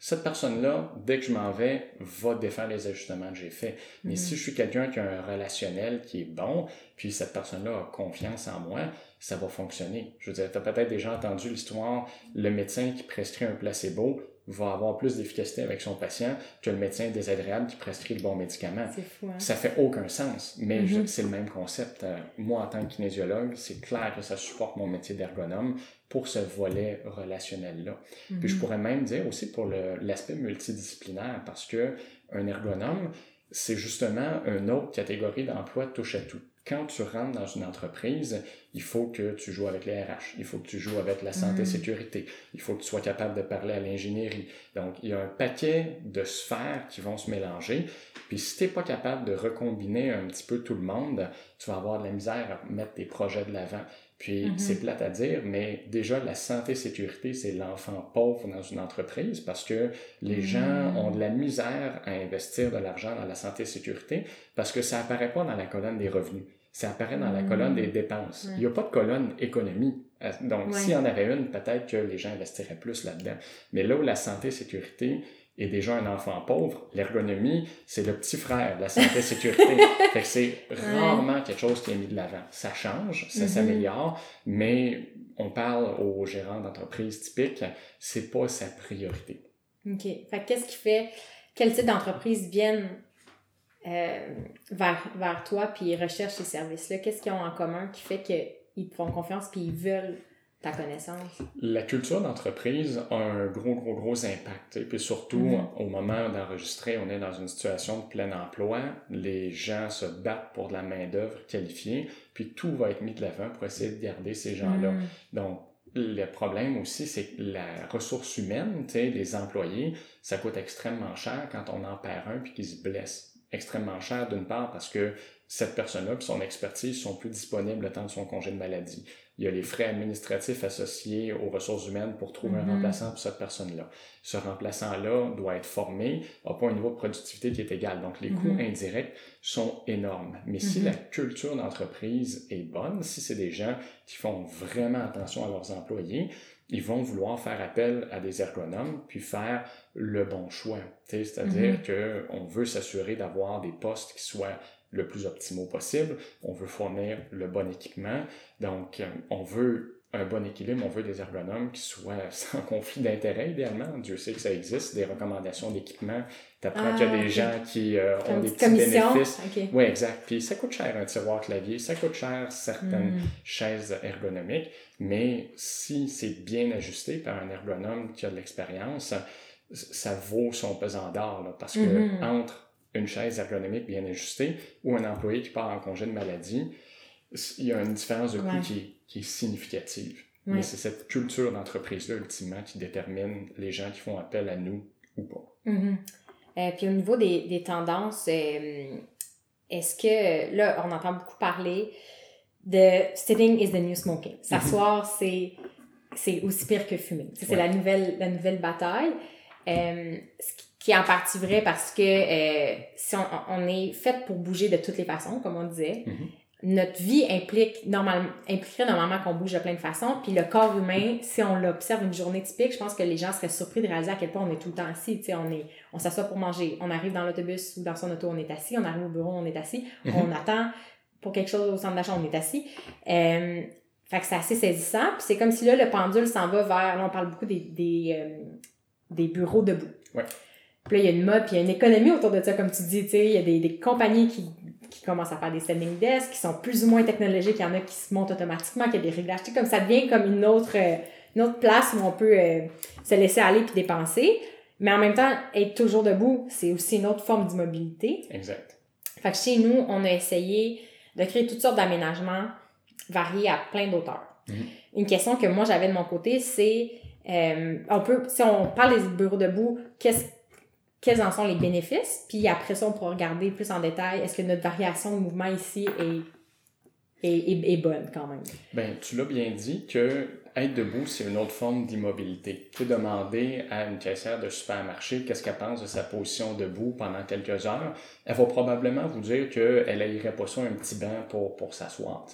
cette personne-là, dès que je m'en vais, va défaire les ajustements que j'ai faits. Mais si mm-hmm. je suis quelqu'un qui a un relationnel qui est bon, puis cette personne-là a confiance en moi, ça va fonctionner. Je veux dire, tu as peut-être déjà entendu l'histoire, le médecin qui prescrit un placebo va avoir plus d'efficacité avec son patient que le médecin désagréable qui prescrit le bon médicament. Fou, hein? Ça fait aucun sens, mais Mhm. c'est le même concept. Euh, Moi, en tant que kinésiologue, c'est clair que ça supporte mon métier d'ergonome pour ce volet relationnel-là. Puis je Mhm. pourrais même dire aussi pour le- l'aspect multidisciplinaire, parce que un ergonome, c'est justement une autre catégorie d'emploi touche à tout. Quand tu rentres dans une entreprise, il faut que tu joues avec les RH, il faut que tu joues avec la santé Mhm. sécurité, il faut que tu sois capable de parler à l'ingénierie. Donc, il y a un paquet de sphères qui vont se mélanger. Puis si tu n'es pas capable de recombiner un petit peu tout le monde, tu vas avoir de la misère à mettre tes projets de l'avant. Puis Mhm. c'est plate à dire, mais déjà la santé sécurité, c'est l'enfant pauvre dans une entreprise parce que les gens Mhm. ont de la misère à investir de l'argent dans la santé sécurité parce que ça apparaît pas dans la colonne des revenus. Ça apparaît dans la Mhm. colonne des dépenses. Ouais. Il n'y a pas de colonne économie. Euh, Donc, Ouais. s'il y en avait une, peut-être que les gens investiraient plus là-dedans. Mais là où la santé sécurité est déjà un enfant pauvre, l'ergonomie, c'est le petit frère de la santé sécurité. fait que c'est rarement quelque chose qui est mis de l'avant. Ça change, ça Mhm. s'améliore, mais on parle aux gérants d'entreprise typiques, c'est pas sa priorité. OK. Fait que qu'est-ce qui fait, quel type d'entreprise viennent euh, vers, vers toi puis ils recherchent ces services-là? Qu'est-ce qu'ils ont en commun qui fait qu'ils te font confiance puis ils veulent ta connaissance? La culture d'entreprise a un gros, gros, gros impact. Et puis surtout, Mhm. au moment d'enregistrer, on est dans une situation de plein emploi. Les gens se battent pour de la main-d'œuvre qualifiée, puis tout va être mis de l'avant pour essayer de garder ces gens-là. Mhm. Donc, le problème aussi, c'est que la ressource humaine, les employés, ça coûte extrêmement cher quand on en perd un puis qu'il se blesse. Extrêmement cher d'une part parce que cette personne-là et son expertise sont plus disponibles le temps de son congé de maladie. Il y a les frais administratifs associés aux ressources humaines pour trouver Mhm. un remplaçant pour cette personne-là. Ce remplaçant-là doit être formé, n'a pas un niveau de productivité qui est égal. Donc, les coûts Mhm. indirects sont énormes. Mais si Mhm. la culture d'entreprise est bonne, si c'est des gens qui font vraiment attention à leurs employés, ils vont vouloir faire appel à des ergonomes puis faire le bon choix. C'est-à-dire Mhm. que on veut s'assurer d'avoir des postes qui soient le plus optimaux possible. On veut fournir le bon équipement. Donc, on veut un bon équilibre. On veut des ergonomes qui soient sans conflit d'intérêt, idéalement. Dieu sait que ça existe, des recommandations d'équipement. Tu apprends Ah, qu'il y a des gens qui euh, ont des petits commission? bénéfices. OK. Oui, exact. Puis ça coûte cher un tiroir clavier, ça coûte cher certaines Mhm. chaises ergonomiques, mais si c'est bien ajusté par un ergonome qui a de l'expérience, ça vaut son pesant d'or, parce que Mhm. entre une chaise ergonomique bien ajustée ou un employé qui part en congé de maladie, il y a une différence de coût Ouais. qui, est- qui est significative. Ouais. Mais c'est cette culture d'entreprise-là, ultimement, qui détermine les gens qui font appel à nous ou pas. Mhm. Euh, puis au niveau des, des tendances, euh, est-ce que là, on entend beaucoup parler de sitting is the new smoking. S'asseoir, c'est c'est aussi pire que fumer. C'est Ouais. la nouvelle la nouvelle bataille. Euh, ce qui- qui est en partie vrai parce que euh, si on, on est fait pour bouger de toutes les façons, comme on disait, Mhm. Notre vie implique normalement, impliquerait normalement qu'on bouge de plein de façons. Puis le corps humain, si on l'observe une journée typique, je pense que les gens seraient surpris de réaliser à quel point on est tout le temps assis. Tu sais, on est, on s'assoit pour manger. On arrive dans l'autobus ou dans son auto, on est assis. On arrive au bureau, on est assis. Mhm. On attend pour quelque chose au centre d'achat, on est assis. Euh, fait que c'est assez saisissant. Puis c'est comme si là, le pendule s'en va vers, là, on parle beaucoup des, des, euh, des bureaux debout. Ouais. Puis là, il y a une mode, puis il y a une économie autour de ça, comme tu dis, tu sais, il y a des, des compagnies qui, qui commencent à faire des standing desks, qui sont plus ou moins technologiques, il y en a qui se montent automatiquement, qui a des réglages, tu sais, comme ça devient comme une autre, euh, une autre place où on peut euh, se laisser aller puis dépenser. Mais en même temps, être toujours debout, c'est aussi une autre forme d'immobilité. Exact. Fait que chez nous, on a essayé de créer toutes sortes d'aménagements variés à plein d'auteurs. Mhm. Une question que moi j'avais de mon côté, c'est euh, on peut, si on parle des bureaux debout, qu'est-ce quels en sont les bénéfices, puis après ça, on pourra regarder plus en détail, est-ce que notre variation de mouvement ici est, est, est, bonne quand même? Ben, tu l'as bien dit que être debout, c'est une autre forme d'immobilité. Tu peux demander à une caissière de supermarché qu'est-ce qu'elle pense de sa position debout pendant quelques heures. Elle va probablement vous dire qu'elle n'irait pas ça un petit banc pour, pour s'asseoir.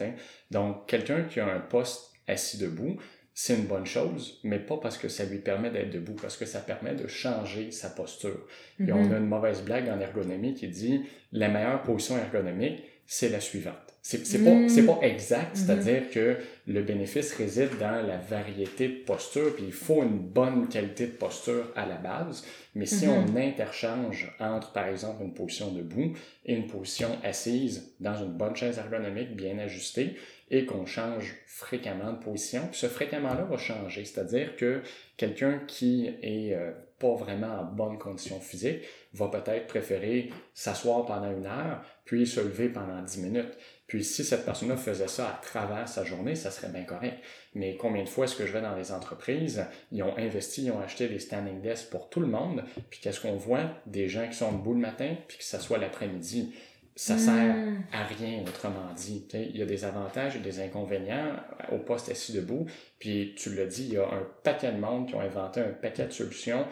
Donc, quelqu'un qui a un poste assis debout, c'est une bonne chose, mais pas parce que ça lui permet d'être debout, parce que ça permet de changer sa posture. Et on Mhm. a une mauvaise blague en ergonomie qui dit la meilleure position ergonomique, c'est la suivante. C'est c'est pas, c'est pas exact, Mhm. c'est-à-dire que le bénéfice réside dans la variété de postures, puis il faut une bonne qualité de posture à la base. Mais si Mhm. on interchange entre, par exemple, une position debout et une position assise dans une bonne chaise ergonomique bien ajustée, et qu'on change fréquemment de position, puis ce fréquemment-là va changer. C'est-à-dire que quelqu'un qui est euh, pas vraiment en bonne condition physique va peut-être préférer s'asseoir pendant une heure, puis se lever pendant 10 minutes. Puis si cette personne-là faisait ça à travers sa journée, ça serait bien correct. Mais combien de fois est-ce que je vais dans les entreprises, ils ont investi, ils ont acheté des standing desks pour tout le monde, puis qu'est-ce qu'on voit? Des gens qui sont debout le matin, puis que ça soit l'après-midi. Ça sert Mm. à rien, autrement dit. Il y a des avantages et des inconvénients au poste assis debout. Puis tu l'as dit, il y a un paquet de monde qui ont inventé un paquet de solutions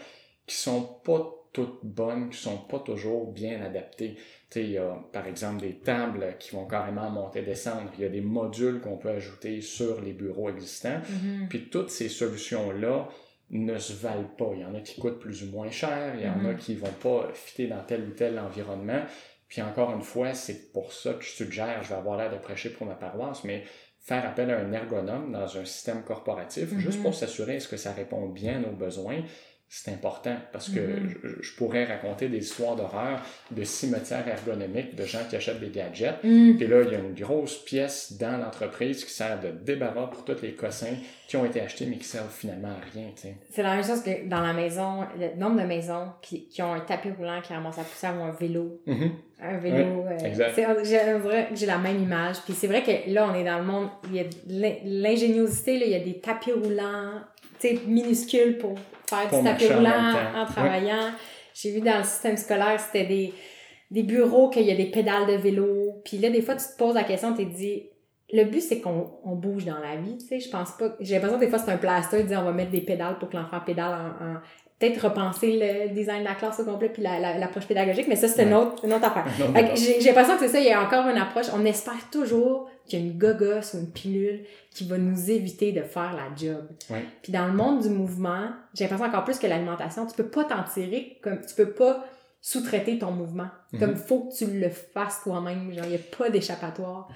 qui sont pas toutes bonnes, qui sont pas toujours bien adaptées. Tu sais, il y a par exemple des tables qui vont carrément monter descendre. Il y a des modules qu'on peut ajouter sur les bureaux existants. Mhm. Puis toutes ces solutions-là ne se valent pas. Il y en a qui coûtent plus ou moins cher, il y en a Mhm. qui vont pas fitter dans tel ou tel environnement. Puis encore une fois, c'est pour ça que je suggère, je vais avoir l'air de prêcher pour ma paroisse, mais faire appel à un ergonome dans un système corporatif, juste pour s'assurer est-ce que ça répond bien aux besoins, c'est important parce que Mhm. je, je pourrais raconter des histoires d'horreur de cimetières ergonomiques, de gens qui achètent des gadgets, Mm. puis là, il y a une grosse pièce dans l'entreprise qui sert de débarras pour tous les cossins qui ont été achetés mais qui servent finalement à rien. C'est la même chose que dans la maison, le nombre de maisons qui, qui ont un tapis roulant qui ramasse la poussière ou un vélo. Mhm. Un vélo. euh, j'ai la même image. Puis c'est vrai que là, on est dans le monde, il y a l'ingéniosité, il y a des tapis roulants, minuscules pour faire du tapis en roulant en, travaillant. J'ai vu dans le système scolaire, c'était des, des bureaux qu'il y a des pédales de vélo. Puis là, des fois, tu te poses la question, tu te dis, le but, c'est qu'on on bouge dans la vie, tu sais. Je pense pas. J'ai l'impression que des fois, c'est un plaster de dire on va mettre des pédales pour que l'enfant pédale en. en- Peut-être repenser le design de la classe au complet puis la- la- l'approche pédagogique, mais ça, c'est une, autre, une autre affaire. J'ai l'impression que c'est ça, il y a encore une approche. On espère toujours qu'il y a une gogosse ou une pilule qui va nous éviter de faire la job. Ouais. Puis dans le monde du mouvement, j'ai l'impression encore plus que l'alimentation, tu peux pas t'en tirer comme tu peux pas sous-traiter ton mouvement. Mhm. Comme faut que tu le fasses toi-même, genre il y a pas d'échappatoire.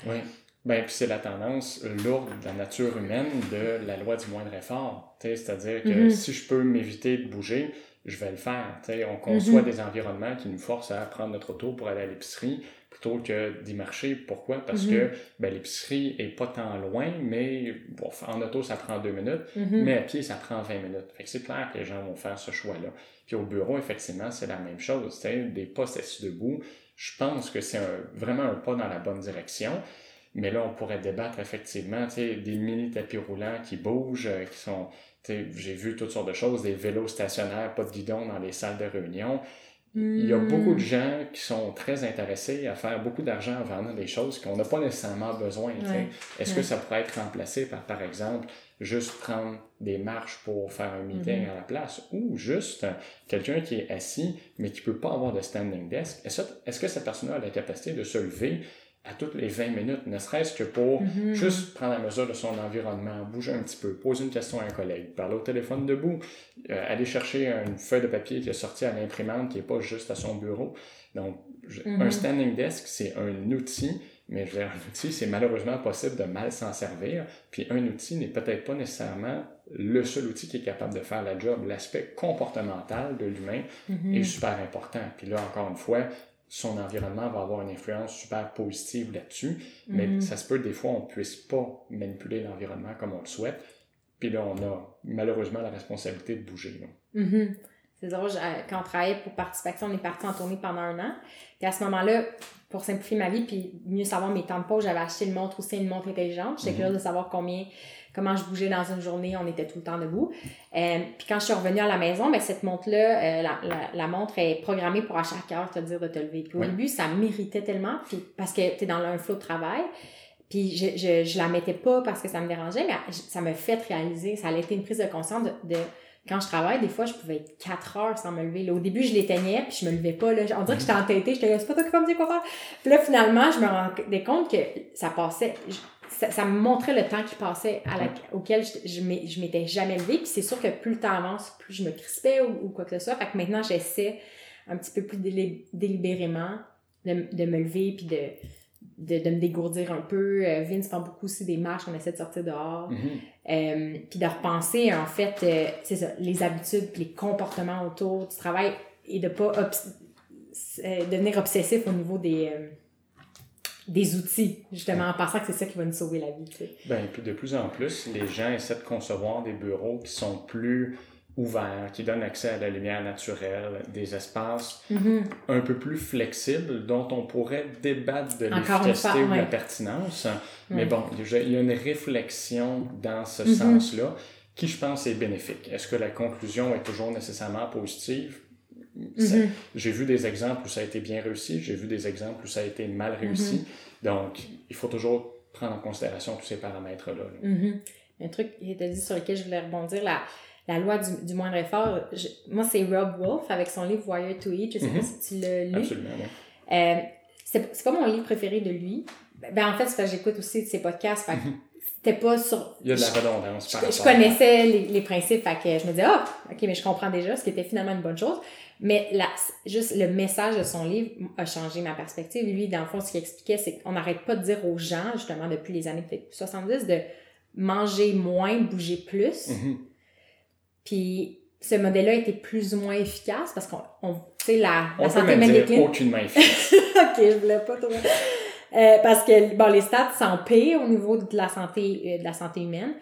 Ben, puis c'est la tendance lourde de la nature humaine de la loi du moindre effort. C'est-à-dire que Mhm. si je peux m'éviter de bouger, je vais le faire. Tu sais, On conçoit Mhm. des environnements qui nous forcent à prendre notre auto pour aller à l'épicerie plutôt que d'y marcher. Pourquoi? Parce Mhm. que ben, l'épicerie est pas tant loin, mais bon, en auto, ça prend deux minutes. Mais à pied, ça prend 20 minutes. Fait que c'est clair que les gens vont faire ce choix-là. Puis au bureau, effectivement, c'est la même chose. Des postes assis debout, je pense que c'est vraiment un pas dans la bonne direction. Mais là, on pourrait débattre effectivement, tu sais, des mini tapis roulants qui bougent, euh, qui sont, tu sais, j'ai vu toutes sortes de choses, des vélos stationnaires, pas de guidon dans les salles de réunion. Il y a beaucoup de gens qui sont très intéressés à faire beaucoup d'argent en vendant des choses qu'on n'a pas nécessairement besoin. Ouais. Est-ce Ouais. que ça pourrait être remplacé par, par exemple, juste prendre des marches pour faire un meeting Mhm. à la place ou juste euh, quelqu'un qui est assis mais qui peut pas avoir de standing desk? Est-ce est-ce que cette personne a la capacité de se lever à toutes les 20 minutes, ne serait-ce que pour Mhm. juste prendre la mesure de son environnement, bouger un petit peu, poser une question à un collègue, parler au téléphone debout, euh, aller chercher une feuille de papier qui est sortie à l'imprimante qui n'est pas juste à son bureau. Donc, je- Mhm. un standing desk, c'est un outil, mais je veux dire, un outil, c'est malheureusement possible de mal s'en servir. Puis un outil n'est peut-être pas nécessairement le seul outil qui est capable de faire la job. L'aspect comportemental de l'humain Mhm. est super important. Puis là, encore une fois, son environnement va avoir une influence super positive là-dessus, mais Mhm. ça se peut des fois on ne puisse pas manipuler l'environnement comme on le souhaite. Puis là, on a malheureusement la responsabilité de bouger. là. Mhm. C'est drôle, euh, quand on travaillait pour Participation, on est parti en tournée pendant un an. Puis à ce moment-là, pour simplifier ma vie, puis mieux savoir mes temps de pause, j'avais acheté une montre aussi, une montre intelligente. J'étais Mhm. curieuse de savoir combien, comment je bougeais dans une journée. On était tout le temps debout. Euh, puis quand je suis revenue à la maison, ben, cette montre-là, euh, la, la, la montre est programmée pour à chaque heure te dire de te lever. Puis au début, ça m'irritait tellement, puis parce que tu es dans un flot de travail. Puis je, je, je la mettais pas parce que ça me dérangeait, mais je- ça me fait réaliser, ça a été une prise de conscience de, de quand je travaille, des fois, je pouvais être 4 heures sans me lever. Là, au début, je l'éteignais, puis je me levais pas. Là. On dirait que j'étais entêtée. J'étais là, c'est pas toi qui vas me dire quoi faire. Puis là, finalement, je me rendais compte que ça passait. Ça, ça me montrait le temps qui passait à la, auquel je, je m'étais jamais levée. Puis c'est sûr que plus le temps avance, plus je me crispais ou, ou quoi que ce soit. Fait que maintenant, j'essaie un petit peu plus délibérément de, de me lever puis de de, de me dégourdir un peu. Euh, Vince prend beaucoup aussi des marches, on essaie de sortir dehors. Euh, puis de repenser, en fait, euh, c'est ça, les habitudes, les comportements autour du travail et de pas euh, devenir obsessif au niveau des, des outils, justement, en pensant que c'est ça qui va nous sauver la vie. Puis de plus en plus, les gens essaient de concevoir des bureaux qui sont plus ouverts, qui donnent accès à la lumière naturelle, des espaces Mm-hmm. un peu plus flexibles dont on pourrait débattre de l'efficacité ou de la pertinence. Mais bon, il y a une réflexion dans ce Mhm. sens-là qui, je pense, est bénéfique. Est-ce que la conclusion est toujours nécessairement positive? Ça- Mhm. J'ai vu des exemples où ça a été bien réussi, j'ai vu des exemples où ça a été mal réussi. Mhm. Donc, il faut toujours prendre en considération tous ces paramètres-là. là. Mhm. Un truc qui était dit sur lequel je voulais rebondir, la, la loi du, du moindre effort. je- moi, c'est Rob Wolf avec son livre Wire to Eat. Je sais pas si tu l'as lu. Absolument, oui. Euh, c'est pas mon livre préféré de lui. Ben, en fait, c'est parce que j'écoute aussi de ses podcasts. Fait c'était pas sur. Il y a de la je- redondance par je, connaissais les, les principes, fait que je me disais, ah, ok, mais je comprends déjà, ce qui était finalement une bonne chose. Mais la, juste le message de son livre a changé ma perspective. Lui, dans le fond, ce qu'il expliquait, c'est qu'on n'arrête pas de dire aux gens, justement, depuis les années peut-être 70, de manger moins, bouger plus. Mhm. Puis ce modèle-là était plus ou moins efficace parce qu'on, on- tu sais, la, On la peut santé même dire aucunement efficace. ok, je voulais pas trop. Euh, parce que bon, les stats s'empirent au niveau de la santé, euh, de la santé humaine.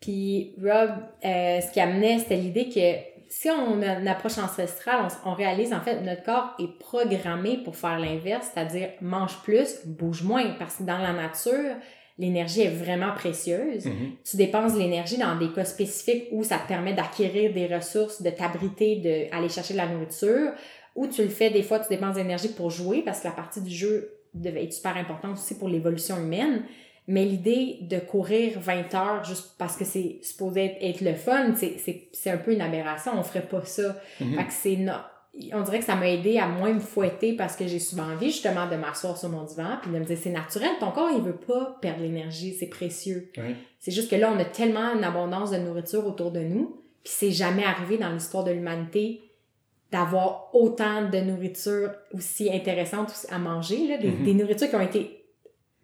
Puis Rob, euh, ce qui amenait, c'était l'idée que si on a une approche ancestrale, on, on réalise en fait notre corps est programmé pour faire l'inverse, c'est-à-dire mange plus, bouge moins, parce que dans la nature, l'énergie est vraiment précieuse. Mhm. Tu dépenses l'énergie dans des cas spécifiques où ça te permet d'acquérir des ressources, de t'abriter, d'aller chercher de la nourriture, ou tu le fais des fois, tu dépenses l'énergie pour jouer parce que la partie du jeu devait être super importante aussi pour l'évolution humaine. Mais l'idée de courir 20 heures juste parce que c'est supposé être, être le fun, c'est- c'est c'est un peu une aberration. On ferait pas ça. Mhm. Fait que c'est no- on dirait que ça m'a aidé à moins me fouetter parce que j'ai souvent envie justement de m'asseoir sur mon divan puis de me dire c'est naturel, ton corps il veut pas perdre l'énergie, c'est précieux. Oui. C'est juste que là on a tellement une abondance de nourriture autour de nous, puis c'est jamais arrivé dans l'histoire de l'humanité d'avoir autant de nourriture aussi intéressante à manger là, des, Mhm. des nourritures qui ont été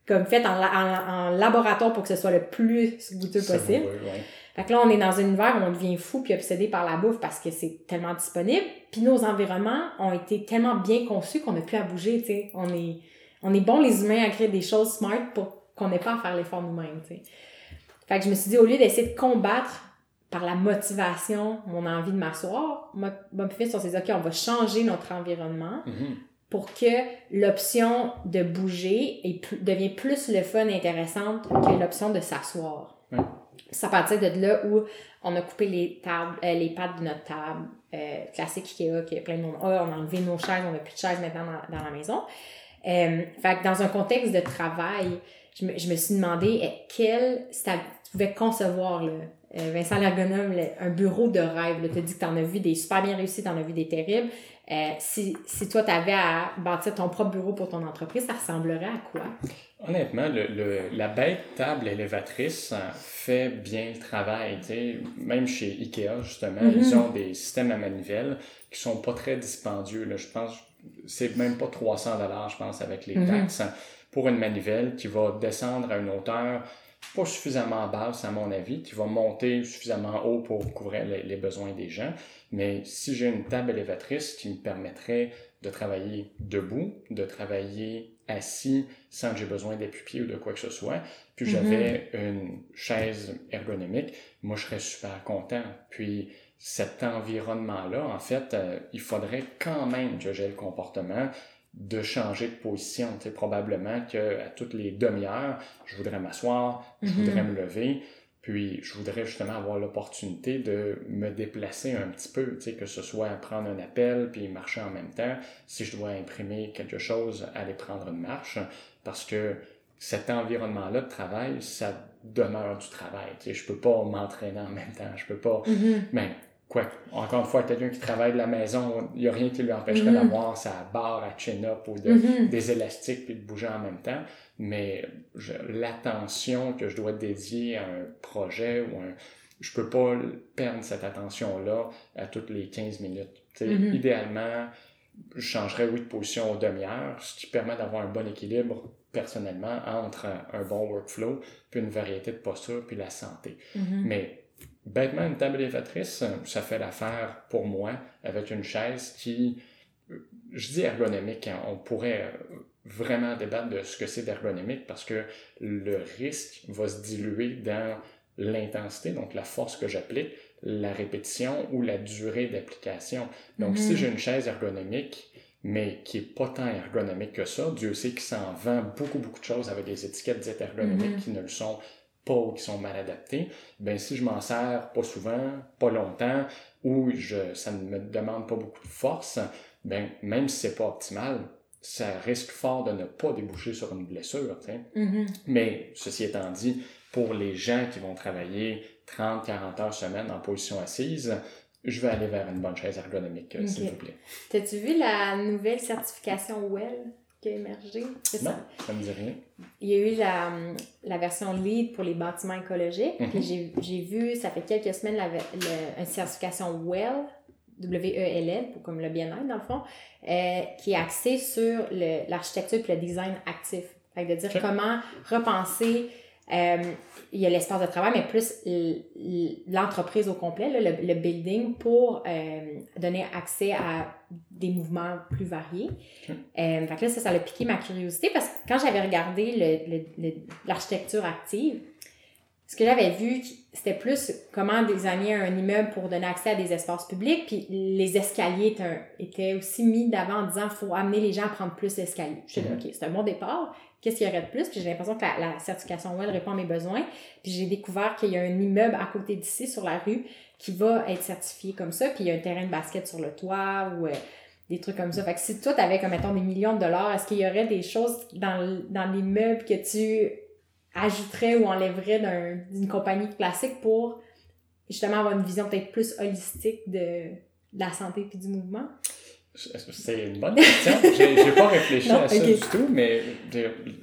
comme faites en, la- en- en laboratoire pour que ce soit le plus goûteux possible. ouais. Fait que là, on est dans un univers où on devient fou puis obsédé par la bouffe parce que c'est tellement disponible. Puis nos environnements ont été tellement bien conçus qu'on n'a plus à bouger, tu sais. On est, on est bons, les humains, à créer des choses smart pour qu'on n'ait pas à faire l'effort nous-mêmes, tu sais. Fait que je me suis dit, au lieu d'essayer de combattre par la motivation mon envie de m'asseoir, puis Fitz, on s'est dit, OK, on va changer notre environnement Mhm. pour que l'option de bouger est plus- devient plus le fun et intéressante que l'option de s'asseoir. Ouais. C'est à partir de là où on a coupé les tables, euh, les pattes de notre table euh, classique Ikea que plein de monde a. On a enlevé nos chaises, on n'a plus de chaises maintenant dans, dans la maison. Euh, fait que dans un contexte de travail, je me, je me suis demandé eh, quel si tu pouvais concevoir là, euh, Vincent l'ergonome, le- un bureau de rêve. Tu as dit que tu en as vu des super bien réussis, tu en as vu des terribles. Euh, si, si toi, tu avais à bâtir ton propre bureau pour ton entreprise, ça ressemblerait à quoi? Honnêtement, le, le- la bête table élévatrice euh, fait bien le travail. Même chez Ikea, justement, Mhm. ils ont des systèmes à manivelle qui sont pas très dispendieux. Là. Je pense c'est même pas 300 dollars, je pense, avec les Mhm. taxes, hein, pour une manivelle qui va descendre à une hauteur pas suffisamment basse, à mon avis, qui va monter suffisamment haut pour couvrir les, les besoins des gens. Mais si j'ai une table élévatrice qui me permettrait de travailler debout, de travailler assis sans que j'ai besoin d'appui-pied ou de quoi que ce soit, puis Mhm. j'avais une chaise ergonomique, moi je serais super content. Puis cet environnement-là, en fait, euh, il faudrait quand même que j'ai le comportement de changer de position. Tu sais, probablement qu'à toutes les demi-heures, je voudrais m'asseoir, je Mhm. voudrais me lever, puis je voudrais justement avoir l'opportunité de me déplacer un petit peu, tu sais, que ce soit prendre un appel puis marcher en même temps. Si je dois imprimer quelque chose, aller prendre une marche, parce que cet environnement-là de travail, ça demeure du travail. Tu sais, je peux pas m'entraîner en même temps, je peux pas mais quoi, encore une fois, quelqu'un qui travaille de la maison, il n'y a rien qui lui empêcherait Mhm. d'avoir sa barre à chin-up ou de, Mhm. des élastiques puis de bouger en même temps. Mais l'attention que je dois dédier à un projet ou un. Je peux pas perdre cette attention-là à toutes les 15 minutes. Mhm. Idéalement, je changerais, oui, de position aux demi-heures, ce qui permet d'avoir un bon équilibre personnellement entre un, bon workflow, puis une variété de postures, puis la santé. Mais bêtement, une table élévatrice, ça fait l'affaire pour moi avec une chaise qui, je dis ergonomique, hein, on pourrait vraiment débattre de ce que c'est d'ergonomique parce que le risque va se diluer dans l'intensité, donc la force que j'applique, la répétition ou la durée d'application. Donc, si Mhm. j'ai une chaise ergonomique, mais qui est pas tant ergonomique que ça, Dieu sait qu'il s'en vend beaucoup, beaucoup de choses avec des étiquettes dites ergonomiques Mhm. qui ne le sont pas ou qui sont mal adaptées. Ben, si je m'en sers pas souvent, pas longtemps, ou je, ça ne me demande pas beaucoup de force, ben, même si c'est pas optimal, ça risque fort de ne pas déboucher sur une blessure. Mhm. Mais ceci étant dit, pour les gens qui vont travailler 30-40 heures semaine en position assise, je vais aller vers une bonne chaise ergonomique, euh, s'il vous plaît. T'as-tu vu la nouvelle certification WELL? Qui a émergé? C'est ça? ça me dit rien. Il y a eu la, la version LEED pour les bâtiments écologiques. Mhm. Puis j'ai- vu, ça fait quelques semaines, la, le- une certification WELL, W-E-L-L, pour comme le bien-être dans le fond, euh, qui est axée sur l'architecture et le design actif. Fait que de dire comment repenser, euh, il y a l'espace de travail, mais plus l'entreprise au complet, là, le, le building, pour euh, donner accès à des mouvements plus variés. Ok. Euh, fait que là, ça, ça a piqué ma curiosité parce que quand j'avais regardé l'architecture active, ce que j'avais vu, c'était plus comment désigner un immeuble pour donner accès à des espaces publics, puis les escaliers étaient, étaient aussi mis d'avant en disant faut amener les gens à prendre plus d'escaliers. Je suis Mhm. OK, c'est un bon départ. Qu'est-ce qu'il y aurait de plus? Puis j'ai l'impression que la, certification WELL répond à mes besoins. Puis j'ai découvert qu'il y a un immeuble à côté d'ici, sur la rue, qui va être certifié comme ça. Puis il y a un terrain de basket sur le toit ou euh, des trucs comme ça. Fait que si toi, t'avais, comme mettons, des millions de dollars, est-ce qu'il y aurait des choses dans, dans l'immeuble que tu ajouterais ou enlèverais d'un- d'une compagnie classique pour justement avoir une vision peut-être plus holistique de, de la santé puis du mouvement? C'est une bonne question? J'ai pas réfléchi Non, à ça du tout, mais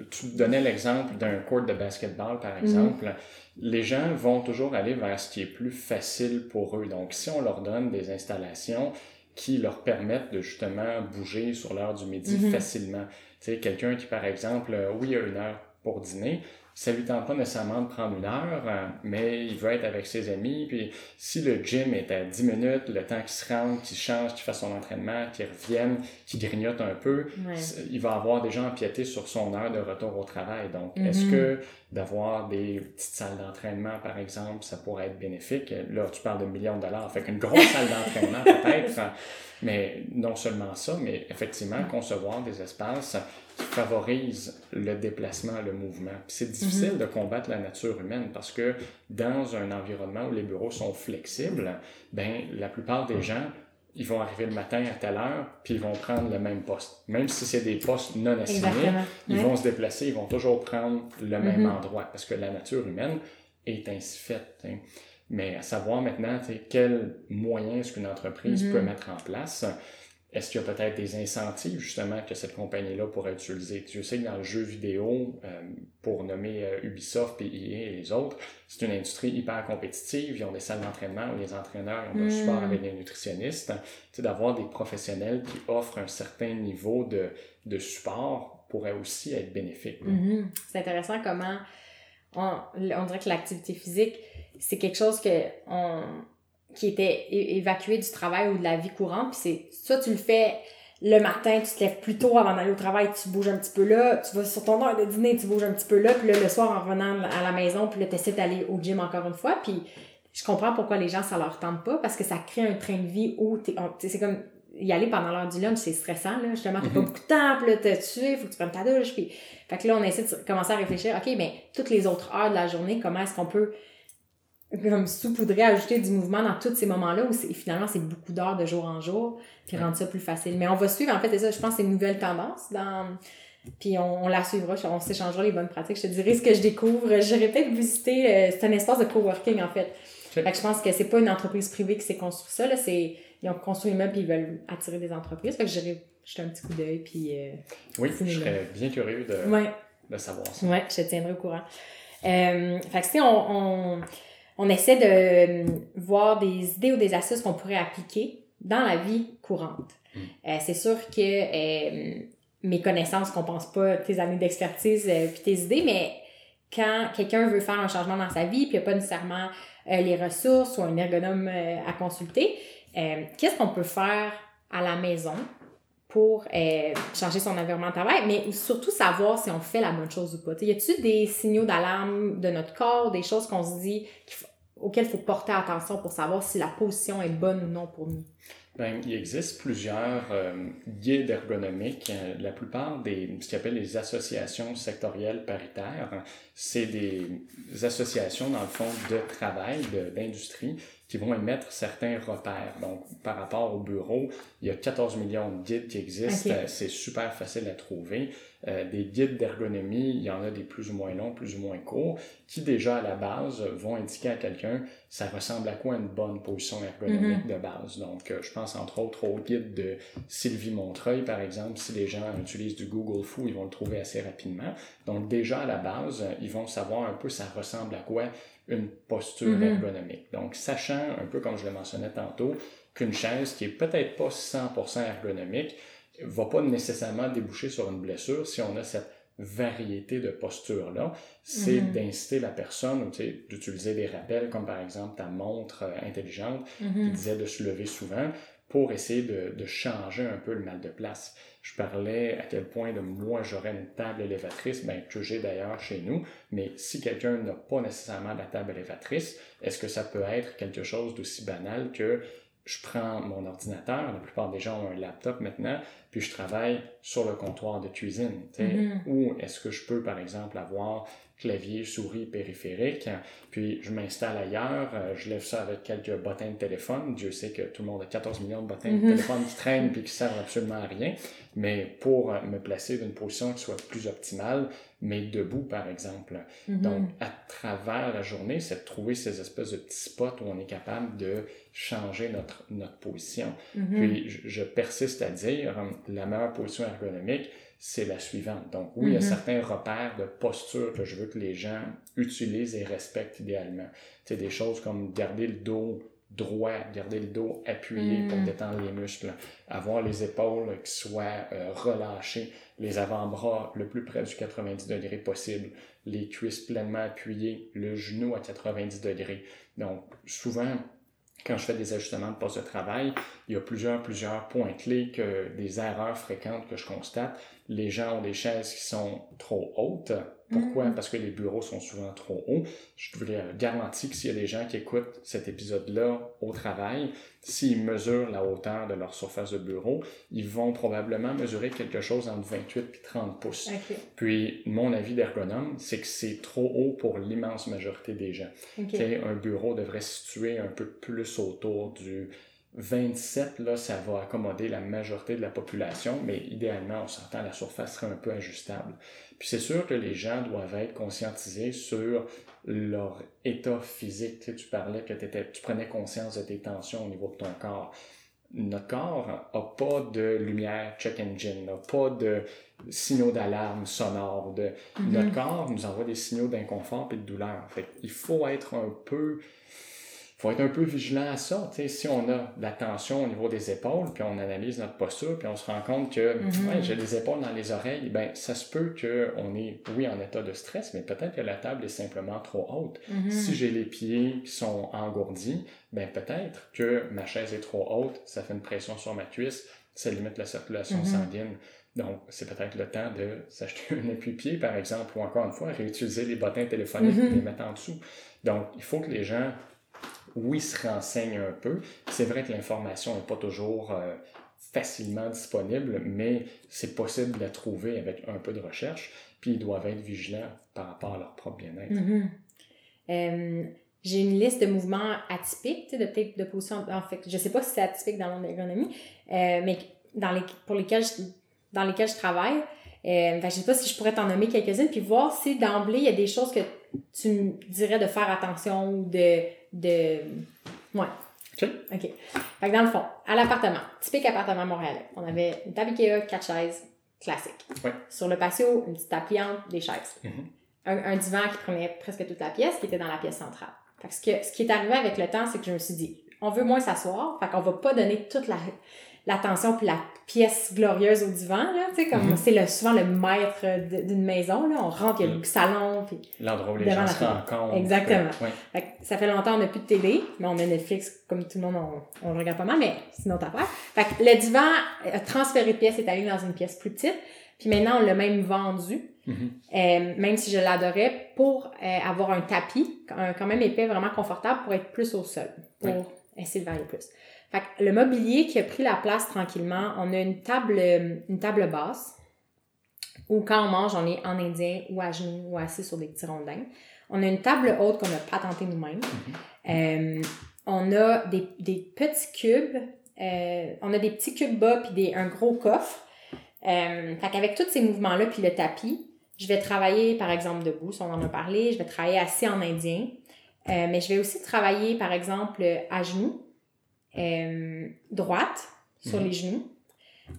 tu donnais l'exemple d'un court de basketball, Mhm. par exemple. Les gens vont toujours aller vers ce qui est plus facile pour eux. Donc, si on leur donne des installations qui leur permettent de justement bouger sur l'heure du midi Mhm. facilement. Tu sais, quelqu'un qui, par exemple, euh, oui, a une heure pour dîner, ça lui tente pas nécessairement de prendre une heure, euh, mais il veut être avec ses amis, puis si le gym est à 10 minutes, le temps qu'il se rende, qu'il change, qu'il fasse son entraînement, qu'il revienne, qu'il grignote un peu, Ouais. il va avoir déjà empiété sur son heure de retour au travail. Donc, Mhm. est-ce que d'avoir des petites salles d'entraînement, par exemple, ça pourrait être bénéfique? Là, tu parles de millions de dollars. Fait qu'une grosse salle d'entraînement, peut-être, mais non seulement ça, mais effectivement, concevoir des espaces qui favorisent le déplacement, le mouvement. C'est difficile de combattre la nature humaine parce que dans un environnement où les bureaux sont flexibles, ben la plupart des gens ils vont arriver le matin à telle heure, puis ils vont prendre le même poste. Même si c'est des postes non assignés, Exactement. ils vont se déplacer, ils vont toujours prendre le même Mhm. endroit, parce que la nature humaine est ainsi faite. hein. Mais à savoir maintenant, quels moyens est-ce qu'une entreprise Mhm. peut mettre en place, est-ce qu'il y a peut-être des incentives justement que cette compagnie-là pourrait utiliser? Tu sais que dans le jeu vidéo, euh, pour nommer euh, Ubisoft, et EA et les autres, c'est une industrie hyper compétitive. Ils ont des salles d'entraînement où les entraîneurs ont un support avec des nutritionnistes. Tu sais, d'avoir des professionnels qui offrent un certain niveau de, de support pourrait aussi être bénéfique. Mhm. C'est intéressant comment on, on dirait que l'activité physique, c'est quelque chose que on, qui était é- évacué du travail ou de la vie courante. Puis c'est ça, tu le fais le matin, tu te lèves plus tôt avant d'aller au travail, tu bouges un petit peu là, tu vas sur ton heure de dîner, tu bouges un petit peu là, puis là, le soir, en revenant à la maison, puis là, tu essaies d'aller au gym encore une fois. Puis je comprends pourquoi les gens, ça leur tente pas, parce que ça crée un train de vie où t'es- c'est comme y aller pendant l'heure du lunch, c'est stressant, là. Justement, t'as pas Mhm. beaucoup de temps, puis là, t'es tué, faut que tu prennes ta douche, puis... Fait que là, on essaie de commencer à réfléchir, OK, mais toutes les autres heures de la journée, comment est-ce qu'on peut comme saupoudrer, ajouter du mouvement dans tous ces moments-là où finalement c'est beaucoup d'heures de jour en jour, puis rendre ça plus facile. Mais on va suivre, en fait, c'est ça, je pense c'est une nouvelle tendance dans... Puis on, on la suivra, on s'échangera les bonnes pratiques. Je te dirai ce que je découvre. J'irai peut-être visiter, euh, c'est un espace de coworking en fait. Fait que je pense que c'est pas une entreprise privée qui s'est construit ça, là, c'est... Ils ont construit un immeuble puis ils veulent attirer des entreprises. Fait que j'irai jeter un petit coup d'œil puis... euh, Oui, je serais bien curieux de, Ouais. de savoir ça. Ouais, je te tiendrai au courant. Euh, fait que si on, on, on essaie de euh, voir des idées ou des astuces qu'on pourrait appliquer dans la vie courante. Mm. Euh, c'est sûr que euh, mes connaissances compensent pas tes années d'expertise euh, puis tes idées, mais quand quelqu'un veut faire un changement dans sa vie puis il a pas nécessairement les ressources ou un ergonome à consulter, qu'est-ce qu'on peut faire à la maison pour euh, changer son environnement de travail, mais surtout savoir si on fait la bonne chose ou pas. Y a-t-il des signaux d'alarme de notre corps, des choses qu'on se dit auxquelles il faut porter attention pour savoir si la position est bonne ou non pour nous? Ben, il existe plusieurs euh, guides ergonomiques. Euh, La plupart des ce qu'on appelle les associations sectorielles paritaires, c'est des associations, dans le fond, de travail, d'industrie, qui vont émettre certains repères. Donc, par rapport au bureau, il y a 14 millions de guides qui existent. Euh, C'est super facile à trouver. Euh, des guides d'ergonomie, il y en a des plus ou moins longs, plus ou moins courts, qui déjà à la base vont indiquer à quelqu'un ça ressemble à quoi une bonne position ergonomique de base. Donc, euh, je pense entre autres au guide de Sylvie Montreuil, par exemple. Si les gens utilisent du Google Foo, ils vont le trouver assez rapidement. Donc, déjà à la base, ils vont savoir un peu ça ressemble à quoi une posture Mhm. ergonomique. Donc, sachant un peu comme je le mentionnais tantôt, qu'une chaise qui est peut-être pas 100% ergonomique va pas nécessairement déboucher sur une blessure si on a cette variété de postures-là, c'est Mhm. d'inciter la personne ou tu sais, d'utiliser des rappels comme par exemple ta montre euh, intelligente qui Mhm. disait de se lever souvent pour essayer de, de changer un peu le mal de place. Je parlais à quel point de moi j'aurais une table élévatrice, ben, que j'ai d'ailleurs chez nous, mais si quelqu'un n'a pas nécessairement la table élévatrice, est-ce que ça peut être quelque chose d'aussi banal que je prends mon ordinateur, la plupart des gens ont un laptop maintenant, puis je travaille sur le comptoir de cuisine. Mhm. Ou est-ce que je peux, par exemple, avoir clavier, souris, périphérique, puis je m'installe ailleurs, euh, je lève ça avec quelques bottins de téléphone. Dieu sait que tout le monde a 14 millions de bottins Mhm. de téléphone qui traînent puis qui servent absolument à rien. Mais pour euh, me placer d'une position qui soit plus optimale, mais debout, par exemple. Mhm. Donc, à travers la journée, c'est de trouver ces espèces de petits spots où on est capable de changer notre, notre position. Mhm. Puis, je, persiste à dire, la meilleure position ergonomique, c'est la suivante. Donc, oui, il y a Mhm. certains repères de posture que je veux que les gens utilisent et respectent idéalement. C'est des choses comme garder le dos droit, garder le dos appuyé pour Mhm. détendre les muscles, avoir les épaules qui soient euh, relâchées, les avant-bras le plus près du 90 degrés possible, les cuisses pleinement appuyées, le genou à 90 degrés. Donc, souvent, quand je fais des ajustements de poste de travail, il y a plusieurs, plusieurs points clés, que, des erreurs fréquentes que je constate. Les gens ont des chaises qui sont trop hautes. Pourquoi? Mhm. Parce que les bureaux sont souvent trop hauts. Je vous garantis que s'il y a des gens qui écoutent cet épisode-là au travail, s'ils mesurent la hauteur de leur surface de bureau, ils vont probablement mesurer quelque chose entre 28 et 30 pouces. Puis, mon avis d'ergonome, c'est que c'est trop haut pour l'immense majorité des gens. Un bureau devrait se situer un peu plus autour du 27, là, ça va accommoder la majorité de la population, mais idéalement, on s'entend, la surface serait un peu ajustable. Puis c'est sûr que les gens doivent être conscientisés sur leur état physique. Tu, sais, tu parlais que tu prenais conscience de tes tensions au niveau de ton corps. Notre corps n'a pas de lumière check engine, n'a pas de signaux d'alarme sonore. De... Mhm. Notre corps nous envoie des signaux d'inconfort et de douleur. Fait il faut être un peu faut être un peu vigilant à ça. Tu sais, si on a de la tension au niveau des épaules, puis on analyse notre posture, puis on se rend compte que Mhm. ouais, j'ai des épaules dans les oreilles, ben ça se peut qu'on est, oui, en état de stress, mais peut-être que la table est simplement trop haute. Mhm. Si j'ai les pieds qui sont engourdis, ben peut-être que ma chaise est trop haute, ça fait une pression sur ma cuisse, ça limite la circulation Mhm. sanguine. Donc, c'est peut-être le temps de s'acheter un appui-pied, par exemple, ou encore une fois, réutiliser les bottins téléphoniques et les mettre en dessous. Donc, il faut que les gens, oui, se renseignent un peu. C'est vrai que l'information n'est pas toujours euh, facilement disponible, mais c'est possible de la trouver avec un peu de recherche, puis ils doivent être vigilants par rapport à leur propre bien-être. Mhm. Euh, j'ai une liste de mouvements atypiques, de de positions. En fait, je sais pas si c'est atypique dans l'ergonomie, euh, mais dans les, pour lesquels je, dans lesquels je travaille. Je sais pas si je pourrais t'en nommer quelques-unes, puis voir si d'emblée, il y a des choses que tu me dirais de faire attention ou de. De... Ouais. OK. OK. Fait que dans le fond, à l'appartement, typique appartement montréalais, on avait une table Ikea, quatre chaises, classique. Ouais. Sur le patio, une petite table pliante, des chaises. Mhm. Un, un divan qui prenait presque toute la pièce, qui était dans la pièce centrale. Fait que ce, que, ce qui est arrivé avec le temps, c'est que je me suis dit, on on veut moins s'asseoir. Fait qu'on va pas donner toute la, l'attention puis la pièce glorieuse au divan, là, tu sais, comme Mhm. c'est le, souvent le maître d'une maison, là. On rentre, il y a le salon, puis L'endroit où les gens se rencontrent. Exactement. Oui. Fait que ça fait longtemps qu'on n'a plus de télé, mais on a Netflix, comme tout le monde, on, on le regarde pas mal, mais une autre affaire. Fait que le divan a transféré de pièce, est allé dans une pièce plus petite. Puis maintenant, on l'a même vendu, Mhm. euh, même si je l'adorais, pour euh, avoir un tapis, un- quand même épais, vraiment confortable, pour être plus au sol, pour Oui. essayer de varier plus. Fait que le mobilier qui a pris la place tranquillement, on a une table, euh, une table basse, où quand on mange, on est en indien ou à genoux ou assis sur des petits rondins. On a une table haute qu'on a patenté nous-mêmes. Euh, on a des, des petits cubes. euh, on a des petits cubes bas puis un gros coffre. Euh, fait qu'avec tous ces mouvements-là puis le tapis, je vais travailler, par exemple, debout, si on en a parlé. Je vais travailler assis en indien. Euh, mais je vais aussi travailler, par exemple, à genoux, euh, droite, sur Mhm. les genoux.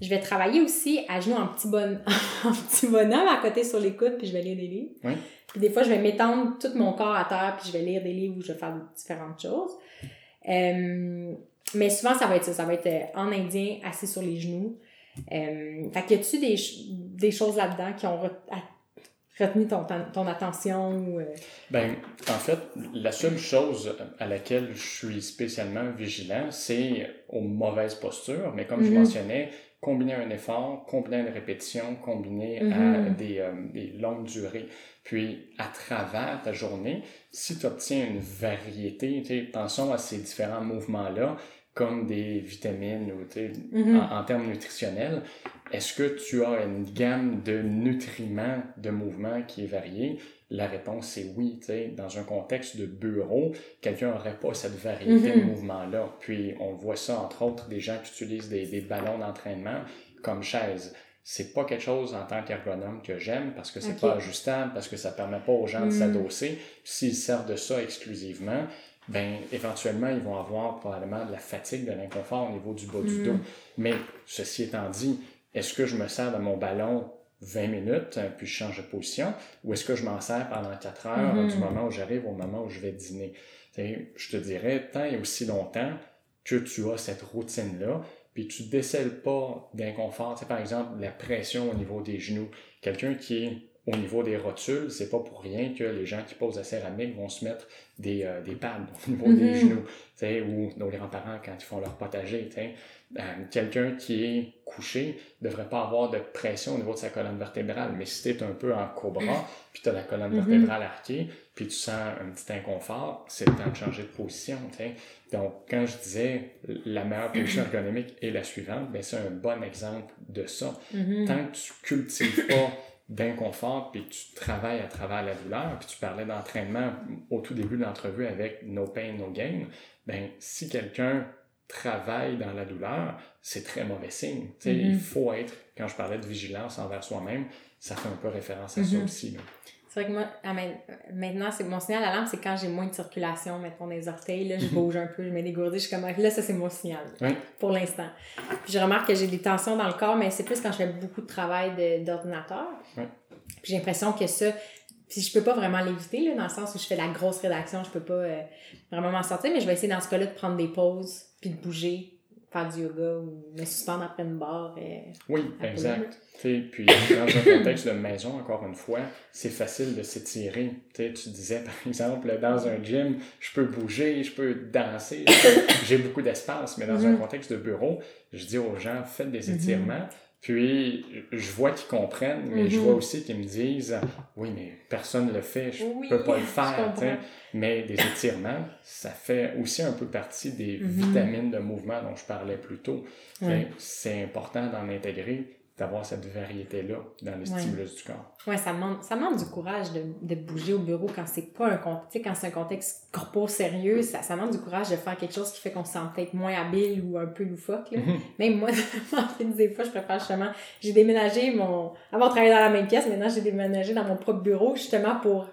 Je vais travailler aussi à genoux en petit, bon... en petit bonhomme à côté sur les coudes, puis je vais lire des livres. Oui. Puis des fois, je vais m'étendre tout mon corps à terre, puis je vais lire des livres où je vais faire différentes choses. Euh, mais souvent, ça va être ça. Ça va être euh, en indien, assis sur les genoux. Euh, fait que y a-tu des, des choses là-dedans qui ont a- retenu ton, ton attention ou... euh, Ben, en fait, la seule chose à laquelle je suis spécialement vigilant, c'est aux mauvaises postures. Mais comme je Mhm. mentionnais, combiner un effort, combiner une répétition, combiner à Mhm. des, euh, des longues durées. Puis, à travers ta journée, si tu obtiens une variété, pensons à ces différents mouvements-là, comme des vitamines ou Mhm. en, en termes nutritionnels, est-ce que tu as une gamme de nutriments, de mouvements qui est variée? La réponse est oui. Dans un contexte de bureau, quelqu'un n'aurait pas cette variété de Mhm. mouvements-là. Puis on voit ça, entre autres, des gens qui utilisent des, des ballons d'entraînement comme chaise. C'est pas quelque chose en tant qu'ergonome que j'aime parce que c'est Ok. pas ajustable, parce que ça permet pas aux gens de Mhm. s'adosser. S'ils servent de ça exclusivement, ben éventuellement ils vont avoir probablement de la fatigue, de l'inconfort au niveau du bas du Mhm. dos. Mais ceci étant dit, est-ce que je me sers de mon ballon 20 minutes, euh, puis je change de position, ou est-ce que je m'en sers pendant 4 heures Mhm. du moment où j'arrive au moment où je vais dîner? T'sais, je te dirais, tant et aussi longtemps que tu as cette routine-là, puis tu décèles pas d'inconfort. Tu sais, Par exemple, la pression au niveau des genoux. Quelqu'un qui est au niveau des rotules, c'est pas pour rien que les gens qui posent la céramique vont se mettre des, euh, des pads au niveau des Mhm. genoux, ou nos grands-parents quand ils font leur potager. Euh, Quelqu'un qui est couché devrait pas avoir de pression au niveau de sa colonne vertébrale, mais si tu es un peu en cobra, puis tu as la colonne Mhm. vertébrale arquée, puis tu sens un petit inconfort, c'est le temps de changer de position. tu sais. Donc, quand je disais la meilleure position ergonomique est la suivante, ben c'est un bon exemple de ça mhm. tant que tu cultives pas d'inconfort puis tu travailles à travers la douleur, puis tu parlais d'entraînement au tout début de l'entrevue avec no pain, no gain, ben si quelqu'un travaille dans la douleur, c'est très mauvais signe. Tu sais, Mhm. Il faut être, quand je parlais de vigilance envers soi-même, ça fait un peu référence à ça Mhm. aussi. là. C'est vrai que moi, à main- maintenant, c'est mon signal d'alarme, c'est quand j'ai moins de circulation, mettons, des orteils, là, je bouge un peu, je mets des gourdis, je suis comme, là, ça, c'est mon signal, Oui. pour l'instant. Puis je remarque que j'ai des tensions dans le corps, mais c'est plus quand je fais beaucoup de travail d'ordinateur. Oui. Puis j'ai l'impression que ça, puis je peux pas vraiment l'éviter, là, dans le sens où je fais la grosse rédaction, je peux pas euh, vraiment m'en sortir, mais je vais essayer dans ce cas-là de prendre des pauses, puis de bouger, faire du yoga ou me suspendre après une barre. euh, Oui, exact. Puis dans un contexte de maison, encore une fois, c'est facile de s'étirer. Tu sais, tu disais, par exemple, dans un gym, je peux bouger, je peux danser, j'ai beaucoup d'espace, mais dans un Mhm. contexte de bureau, je dis aux gens, faites des Mhm. étirements. Puis, je vois qu'ils comprennent, mais je Mhm. vois aussi qu'ils me disent, oui, mais personne ne le fait, je Oui, peux pas le faire. Mais des étirements, ça fait aussi un peu partie des Mhm. vitamines de mouvement dont je parlais plus tôt. C'est important d'en intégrer, d'avoir cette variété-là dans les Ouais. stimulus du corps. Ouais, ça demande, ça demande du courage de, de bouger au bureau quand c'est pas un contexte, tu sais, quand c'est un contexte corpo sérieux, ça, ça demande du courage de faire quelque chose qui fait qu'on se sent peut-être moins habile ou un peu loufoque, là. Mhm. Même moi, des fois, je préfère justement, j'ai déménagé mon, avant de travailler dans la même pièce, maintenant j'ai déménagé dans mon propre bureau justement pour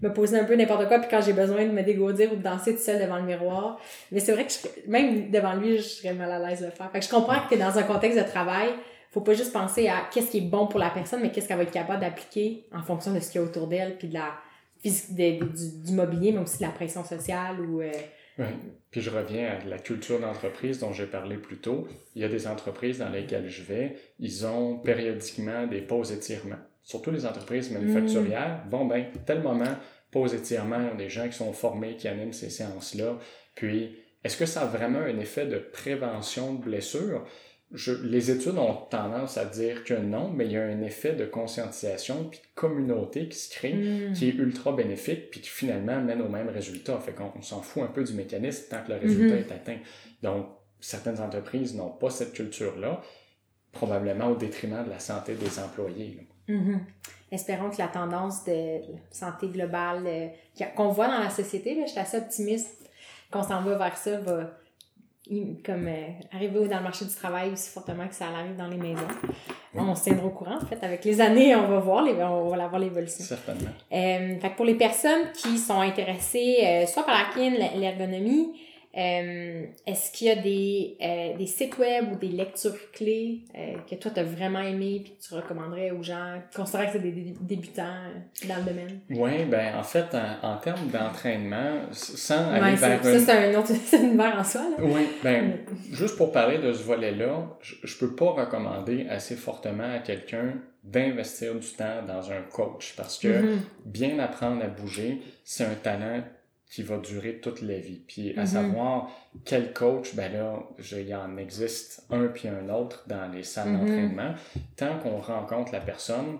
me poser un peu n'importe quoi, puis quand j'ai besoin de me dégourdir ou de danser tout seul devant le miroir. Mais c'est vrai que je- même devant lui, je serais mal à l'aise de le faire. Fait que je comprends que dans un contexte de travail, faut pas juste penser à qu'est-ce qui est bon pour la personne, mais qu'est-ce qu'elle va être capable d'appliquer en fonction de ce qu'il y a autour d'elle, puis de la physique, de- de- du, du mobilier, mais aussi de la pression sociale ou euh, Oui. Puis je reviens à la culture d'entreprise dont j'ai parlé plus tôt. Il y a des entreprises dans lesquelles je vais, ils ont périodiquement des pauses étirements. Surtout les entreprises manufacturières. Bon, ben, tel moment, pause étirement, il y a des gens qui sont formés, qui animent ces séances-là. Puis, est-ce que ça a vraiment un effet de prévention de blessures? Les études ont tendance à dire que non, mais il y a un effet de conscientisation puis de communauté qui se crée, hmm. qui est ultra bénéfique, puis qui finalement mène au même résultat. Fait qu'on s'en fout un peu du mécanisme tant que le résultat mm-hmm. est atteint. Donc, certaines entreprises n'ont pas cette culture-là, probablement au détriment de la santé des employés. Mm-hmm. Espérons que la tendance de santé globale euh, qu'on voit dans la société, là, je suis assez optimiste qu'on s'en va vers ça, va comme euh, arriver dans le marché du travail aussi fortement que ça arrive dans les maisons. On se tiendra au courant, en fait. Avec les années, on va voir, les, on va voir l'évolution. Certainement. Euh, fait pour les personnes qui sont intéressées euh, soit par la kin, l'ergonomie, euh, est-ce qu'il y a des, euh, des, sites web ou des lectures clés euh, que toi, tu as vraiment aimé et que tu recommanderais aux gens, considérant que c'est des débutants dans le domaine? Oui, ben en fait, en, termes d'entraînement, sans aller vers... Ça, c'est un autre univers en soi. Oui, ben juste pour parler de ce volet-là, je, je peux pas recommander assez fortement à quelqu'un d'investir du temps dans un coach parce que mm-hmm. bien apprendre à bouger, c'est un talent qui va durer toute la vie. Puis à mm-hmm. savoir quel coach, ben là, il y en existe un puis un autre dans les salles mm-hmm. d'entraînement. Tant qu'on rencontre la personne,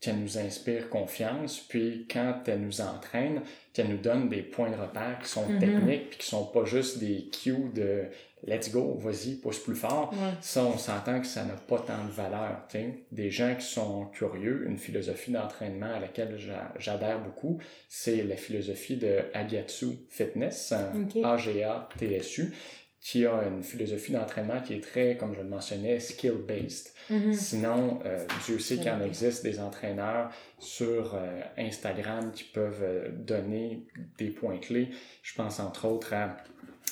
qu'elle nous inspire confiance, puis quand elle nous entraîne, qu'elle nous donne des points de repère qui sont mm-hmm. techniques, puis qui sont pas juste des cues de let's go, vas-y, pousse plus fort. Ça, on s'entend que ça n'a pas tant de valeur. Des gens qui sont curieux, une philosophie d'entraînement à laquelle j'adhère beaucoup, c'est la philosophie de Agatsu Fitness, A-G-A-T-S-U, qui a une philosophie d'entraînement qui est très, comme je le mentionnais, skill-based. Mm-hmm. Sinon, euh, Dieu sait qu'il en existe des entraîneurs sur euh, Instagram qui peuvent euh, donner des points clés. Je pense entre autres à,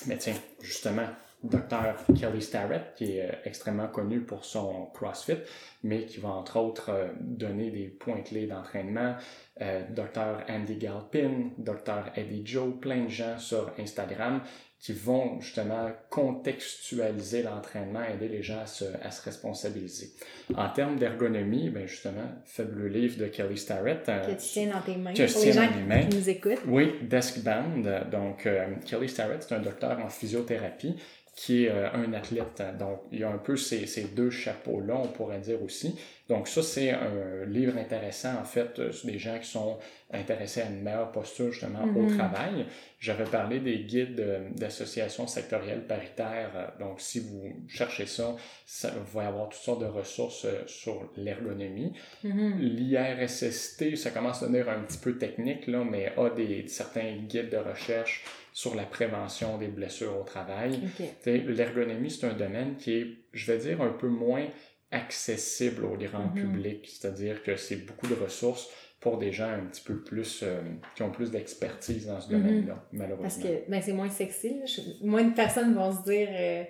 mais tiens, justement, Dr. Kelly Starrett, qui est euh, extrêmement connu pour son CrossFit, mais qui va entre autres euh, donner des points clés d'entraînement. Euh, Dr. Andy Galpin, Dr. Eddie Joe, plein de gens sur Instagram qui vont justement contextualiser l'entraînement, aider les gens à se, à se responsabiliser. En termes d'ergonomie, ben justement, fabuleux livre de Kelly Starrett. que tu tiens dans tes mains. Que pour les gens qui nous écoutent. Oui, Desk Band. Donc, Kelly Starrett, c'est un docteur en physiothérapie qui est euh, un athlète. Donc, il y a un peu ces, ces deux chapeaux-là, on pourrait dire aussi. Donc, ça, c'est un livre intéressant, en fait, euh, des gens qui sont intéressés à une meilleure posture, justement, au mm-hmm. travail. J'avais parlé des guides euh, d'associations sectorielles paritaires. Donc, si vous cherchez ça, ça vous va y avoir toutes sortes de ressources sur l'ergonomie. Mm-hmm. L'IRSST, ça commence à devenir un petit peu technique, là, mais a des, certains guides de recherche sur la prévention des blessures au travail. L'ergonomie, c'est un domaine qui est, je vais dire, un peu moins accessible au grand mm-hmm. public, c'est-à-dire que c'est beaucoup de ressources pour des gens un petit peu plus, euh, qui ont plus d'expertise dans ce mm-hmm. domaine-là, malheureusement. Parce que ben, c'est moins sexy. Moins de personnes vont se dire... Euh,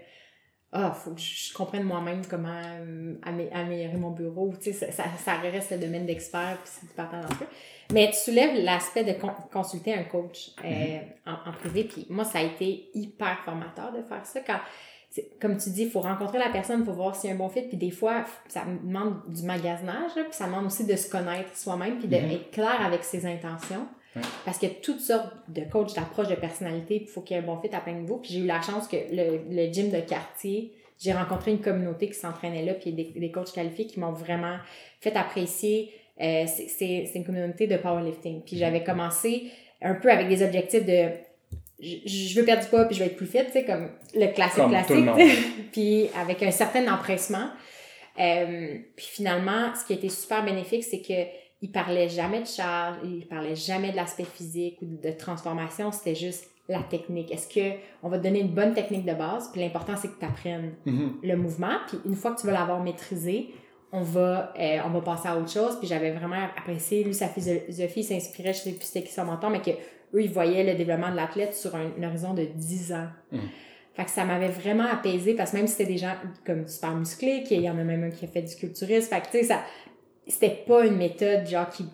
ah, faut que je comprenne moi-même comment euh, améliorer mon bureau. Tu sais, ça, ça, reste le domaine d'expert, puis c'est partant un peu. Mais tu soulèves l'aspect de consulter un coach euh, mm-hmm. en, privé, puis moi, ça a été hyper formateur de faire ça. Quand, comme tu dis, il faut rencontrer la personne, il faut voir s'il y a un bon fit, puis des fois, ça demande du magasinage, puis ça demande aussi de se connaître soi-même, puis d'être mm-hmm. clair avec ses intentions. Parce qu'il y a toutes sortes de coachs, d'approches de personnalité, il faut qu'il y ait un bon fit à plein de niveaux. Puis j'ai eu la chance que le, le gym de quartier, j'ai rencontré une communauté qui s'entraînait là, puis des, des coachs qualifiés qui m'ont vraiment fait apprécier. Euh, c'est une communauté de powerlifting. Puis j'avais commencé un peu avec des objectifs de je, veux perdre du poids puis je vais être plus fit, tu sais, comme le classique classique. puis avec un certain empressement. Euh, puis finalement, ce qui a été super bénéfique, c'est que il parlait jamais de charge, il parlait jamais de l'aspect physique ou de transformation, c'était juste la technique. Est-ce que on va te donner une bonne technique de base, puis l'important c'est que tu apprennes mm-hmm. le mouvement, puis une fois que tu vas l'avoir maîtrisé, on va euh, on va passer à autre chose, puis j'avais vraiment apprécié lui sa philosophie s'inspirait, je sais plus c'était qui son mentor, mais que eux ils voyaient le développement de l'athlète sur un, horizon de 10 ans. Mm. Fait que ça m'avait vraiment apaisé parce que même si c'était des gens comme super musclés, qu'il y en a même un qui a fait du culturisme, fait que tu sais ça c'était pas une méthode genre qui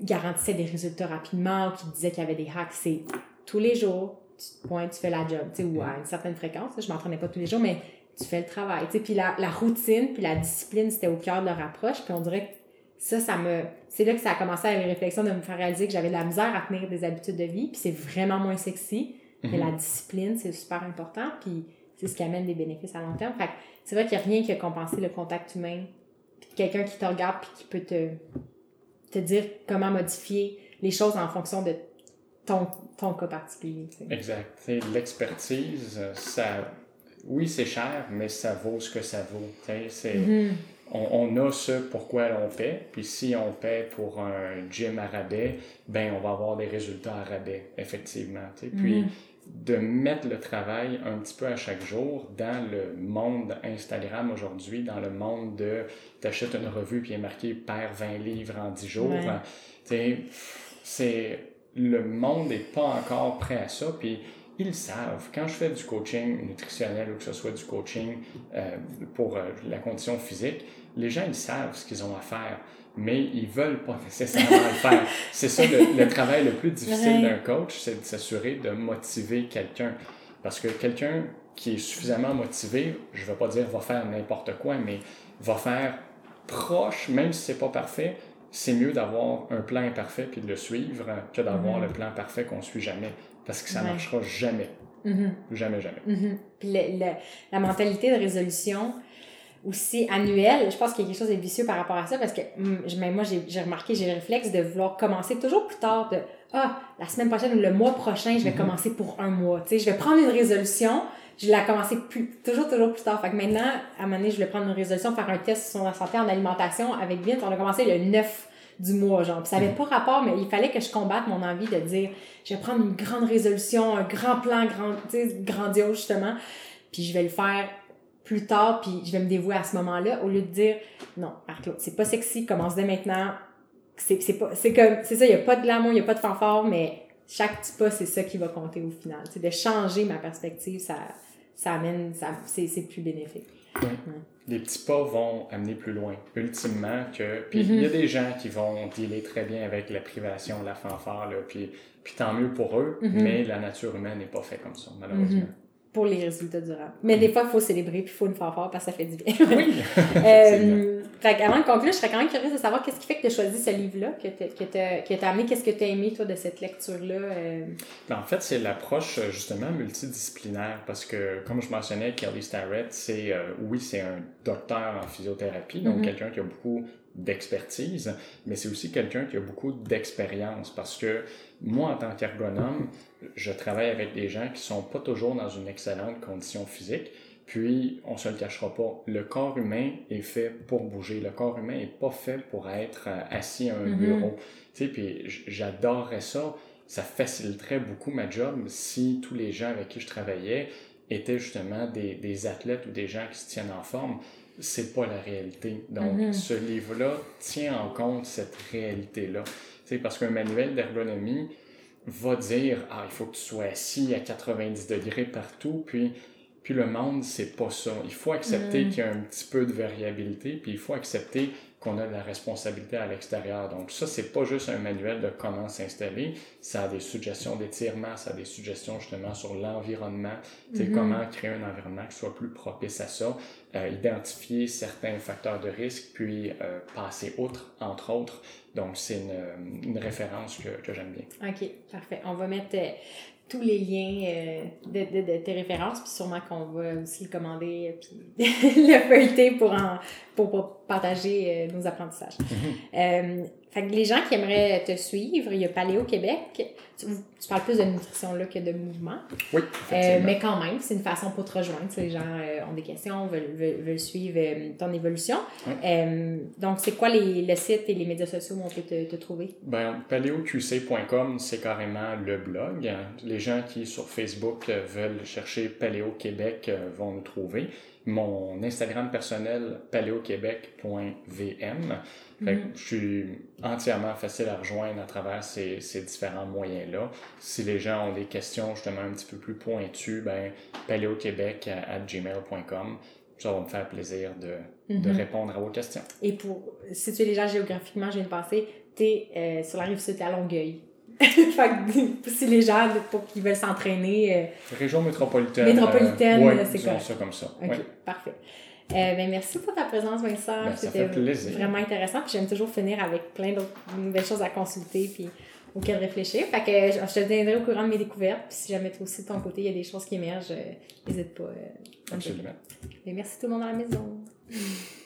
garantissait des résultats rapidement ou qui disait qu'il y avait des hacks. C'est tous les jours, tu te pointes, tu fais la job, tu sais, ou à une certaine fréquence. Je m'entraînais pas tous les jours, mais tu fais le travail, tu sais. Puis la, la routine, puis la discipline, c'était au cœur de leur approche. Puis on dirait que ça, ça me... C'est là que ça a commencé à les réflexions de me faire réaliser que j'avais de la misère à tenir des habitudes de vie. Puis c'est vraiment moins sexy. Mais Mhm. la discipline, c'est super important. Puis c'est ce qui amène des bénéfices à long terme. Fait que c'est vrai qu'il n'y a rien qui a compensé le contact humain. Puis quelqu'un qui te regarde puis qui peut te, te dire comment modifier les choses en fonction de ton, ton cas particulier. Exact. L'expertise, euh, ça, oui, c'est cher, mais ça vaut ce que ça vaut. Mhm. On, on a ce pourquoi on paie, puis si on paie pour un gym à rabais, ben on va avoir des résultats à rabais, effectivement. tu sais. Puis Mhm. de mettre le travail un petit peu à chaque jour dans le monde Instagram aujourd'hui, dans le monde de t'achètes une revue puis il est marqué perd 20 livres en 10 jours. Ouais. hein, c'est le monde n'est pas encore prêt à ça puis ils savent. Quand je fais du coaching nutritionnel ou que ce soit du coaching euh, pour euh, la condition physique, les gens ils savent ce qu'ils ont à faire, mais ils veulent pas nécessairement le faire. C'est ça le, le travail le plus difficile d'un coach, c'est de s'assurer de motiver quelqu'un. Parce que quelqu'un qui est suffisamment motivé, je ne vais pas dire va faire n'importe quoi, mais va faire proche, même si c'est pas parfait, c'est mieux d'avoir un plan imparfait puis de le suivre que d'avoir Mhm. le plan parfait qu'on suit jamais. Parce que ça Ouais. marchera jamais. Mhm. Jamais, jamais. Mhm. Puis le- le- la mentalité de résolution aussi annuelle, je pense qu'il y a quelque chose de vicieux par rapport à ça parce que même moi, j'ai j'ai remarqué, j'ai le réflexe de vouloir commencer toujours plus tard de Ah, la semaine prochaine ou le mois prochain, je vais Mhm. commencer pour un mois. Tu sais, je vais prendre une résolution, je vais la commencer plus, toujours, toujours plus tard. Fait que maintenant, à un moment donné, je vais prendre une résolution, faire un test sur la santé en alimentation avec Vince. On a commencé le 9 du mois, genre. Puis ça avait pas rapport, mais il fallait que je combatte mon envie de dire je vais prendre une grande résolution, un grand plan, grand, tu sais, grandiose, justement, puis je vais le faire plus tard, puis je vais me dévouer à ce moment-là, au lieu de dire non, Marc-Claude, c'est pas sexy, commence dès maintenant. C'est c'est pas c'est comme c'est ça, il y a pas de glamour, il y a pas de fanfare, mais chaque petit pas, c'est ça qui va compter au final. C'est de changer ma perspective, ça ça amène ça c'est plus bénéfique. Les petits pas vont amener plus loin, ultimement. que Puis il Mhm. y a des gens qui vont dealer très bien avec la privation, la fanfare, là, puis, puis tant mieux pour eux, Mhm. mais la nature humaine n'est pas faite comme ça, malheureusement. Pour les résultats durables. Mais des fois, il faut célébrer, puis il faut une fanfare parce que ça fait du bien. Oui! Euh, fait qu'avant de conclure, je serais quand même curieuse de savoir qu'est-ce qui fait que tu as choisi ce livre-là, que que t'as amené, qu'est-ce que tu as aimé, toi, de cette lecture-là. euh, Ben, En fait, c'est l'approche euh, justement multidisciplinaire parce que, comme je mentionnais, Kelly Starrett, c'est euh, oui, c'est un docteur en physiothérapie, donc Mhm. quelqu'un qui a beaucoup d'expertise, mais c'est aussi quelqu'un qui a beaucoup d'expérience parce que moi, en tant qu'ergonome, je travaille avec des gens qui sont pas toujours dans une excellente condition physique. Puis, on se le cachera pas, le corps humain est fait pour bouger. Le corps humain est pas fait pour être euh, assis à un Mhm. bureau. Tu sais, puis j'adorerais ça. Ça faciliterait beaucoup ma job si tous les gens avec qui je travaillais étaient justement des, des athlètes ou des gens qui se tiennent en forme. C'est pas la réalité. Donc, Mhm. ce livre-là tient en compte cette réalité-là. Tu sais, parce qu'un manuel d'ergonomie va dire Ah, il faut que tu sois assis à 90 degrés partout, puis puis le monde, c'est pas ça. Il faut accepter Mm. qu'il y a un petit peu de variabilité, puis il faut accepter qu'on a de la responsabilité à l'extérieur. Donc ça, c'est pas juste un manuel de comment s'installer, ça a des suggestions d'étirement, ça a des suggestions justement sur l'environnement, sais, Mhm. comment créer un environnement qui soit plus propice à ça, euh, identifier certains facteurs de risque, puis euh, passer outre, entre autres. Donc c'est une, une référence que, que j'aime bien. OK, parfait. On va mettre euh, tous les liens euh, de, de, de tes références, puis sûrement qu'on va aussi le commander, euh, puis le feuilleter pour, en, pour, pour partager euh, nos apprentissages. Euh, fait que les gens qui aimeraient te suivre, il y a Paléo Québec. Tu, tu parles plus de nutrition là que de mouvement. Oui, Euh, mais quand même, c'est une façon pour te rejoindre. Si les gens euh, ont des questions, veulent, veulent, veulent suivre euh, ton évolution. Donc, c'est quoi les, le site et les médias sociaux où on peut te, te trouver? Ben, paléoqc.com, c'est carrément le blog. Les gens qui, sur Facebook, veulent chercher Paléo Québec vont nous trouver. Mon Instagram personnel, paléoquebec.vm. Mhm. je suis entièrement facile à rejoindre à travers ces, ces différents moyens-là. Si les gens ont des questions justement un petit peu plus pointues, ben, paléoquebec à gmail.com. Ça va me faire plaisir de, de Mhm. répondre à vos questions. Et pour situer les gens géographiquement, je viens de passer, tu es sur la rive sud à Longueuil. fait que si les gens, pour qu'ils veulent s'entraîner... Euh, Région métropolitaine. Métropolitaine, euh, ouais, c'est quoi? ça comme ça. OK, ouais. parfait. Euh, ben, merci pour ta présence, Vincent. Ben, C'était vraiment intéressant. J'aime toujours finir avec plein d'autres nouvelles choses à consulter puis auxquelles réfléchir. Fait que je, je te tiendrai au courant de mes découvertes. Puis si jamais toi aussi de ton côté, il y a des choses qui émergent, euh, n'hésite pas. euh, Absolument. Et merci tout le monde à la maison.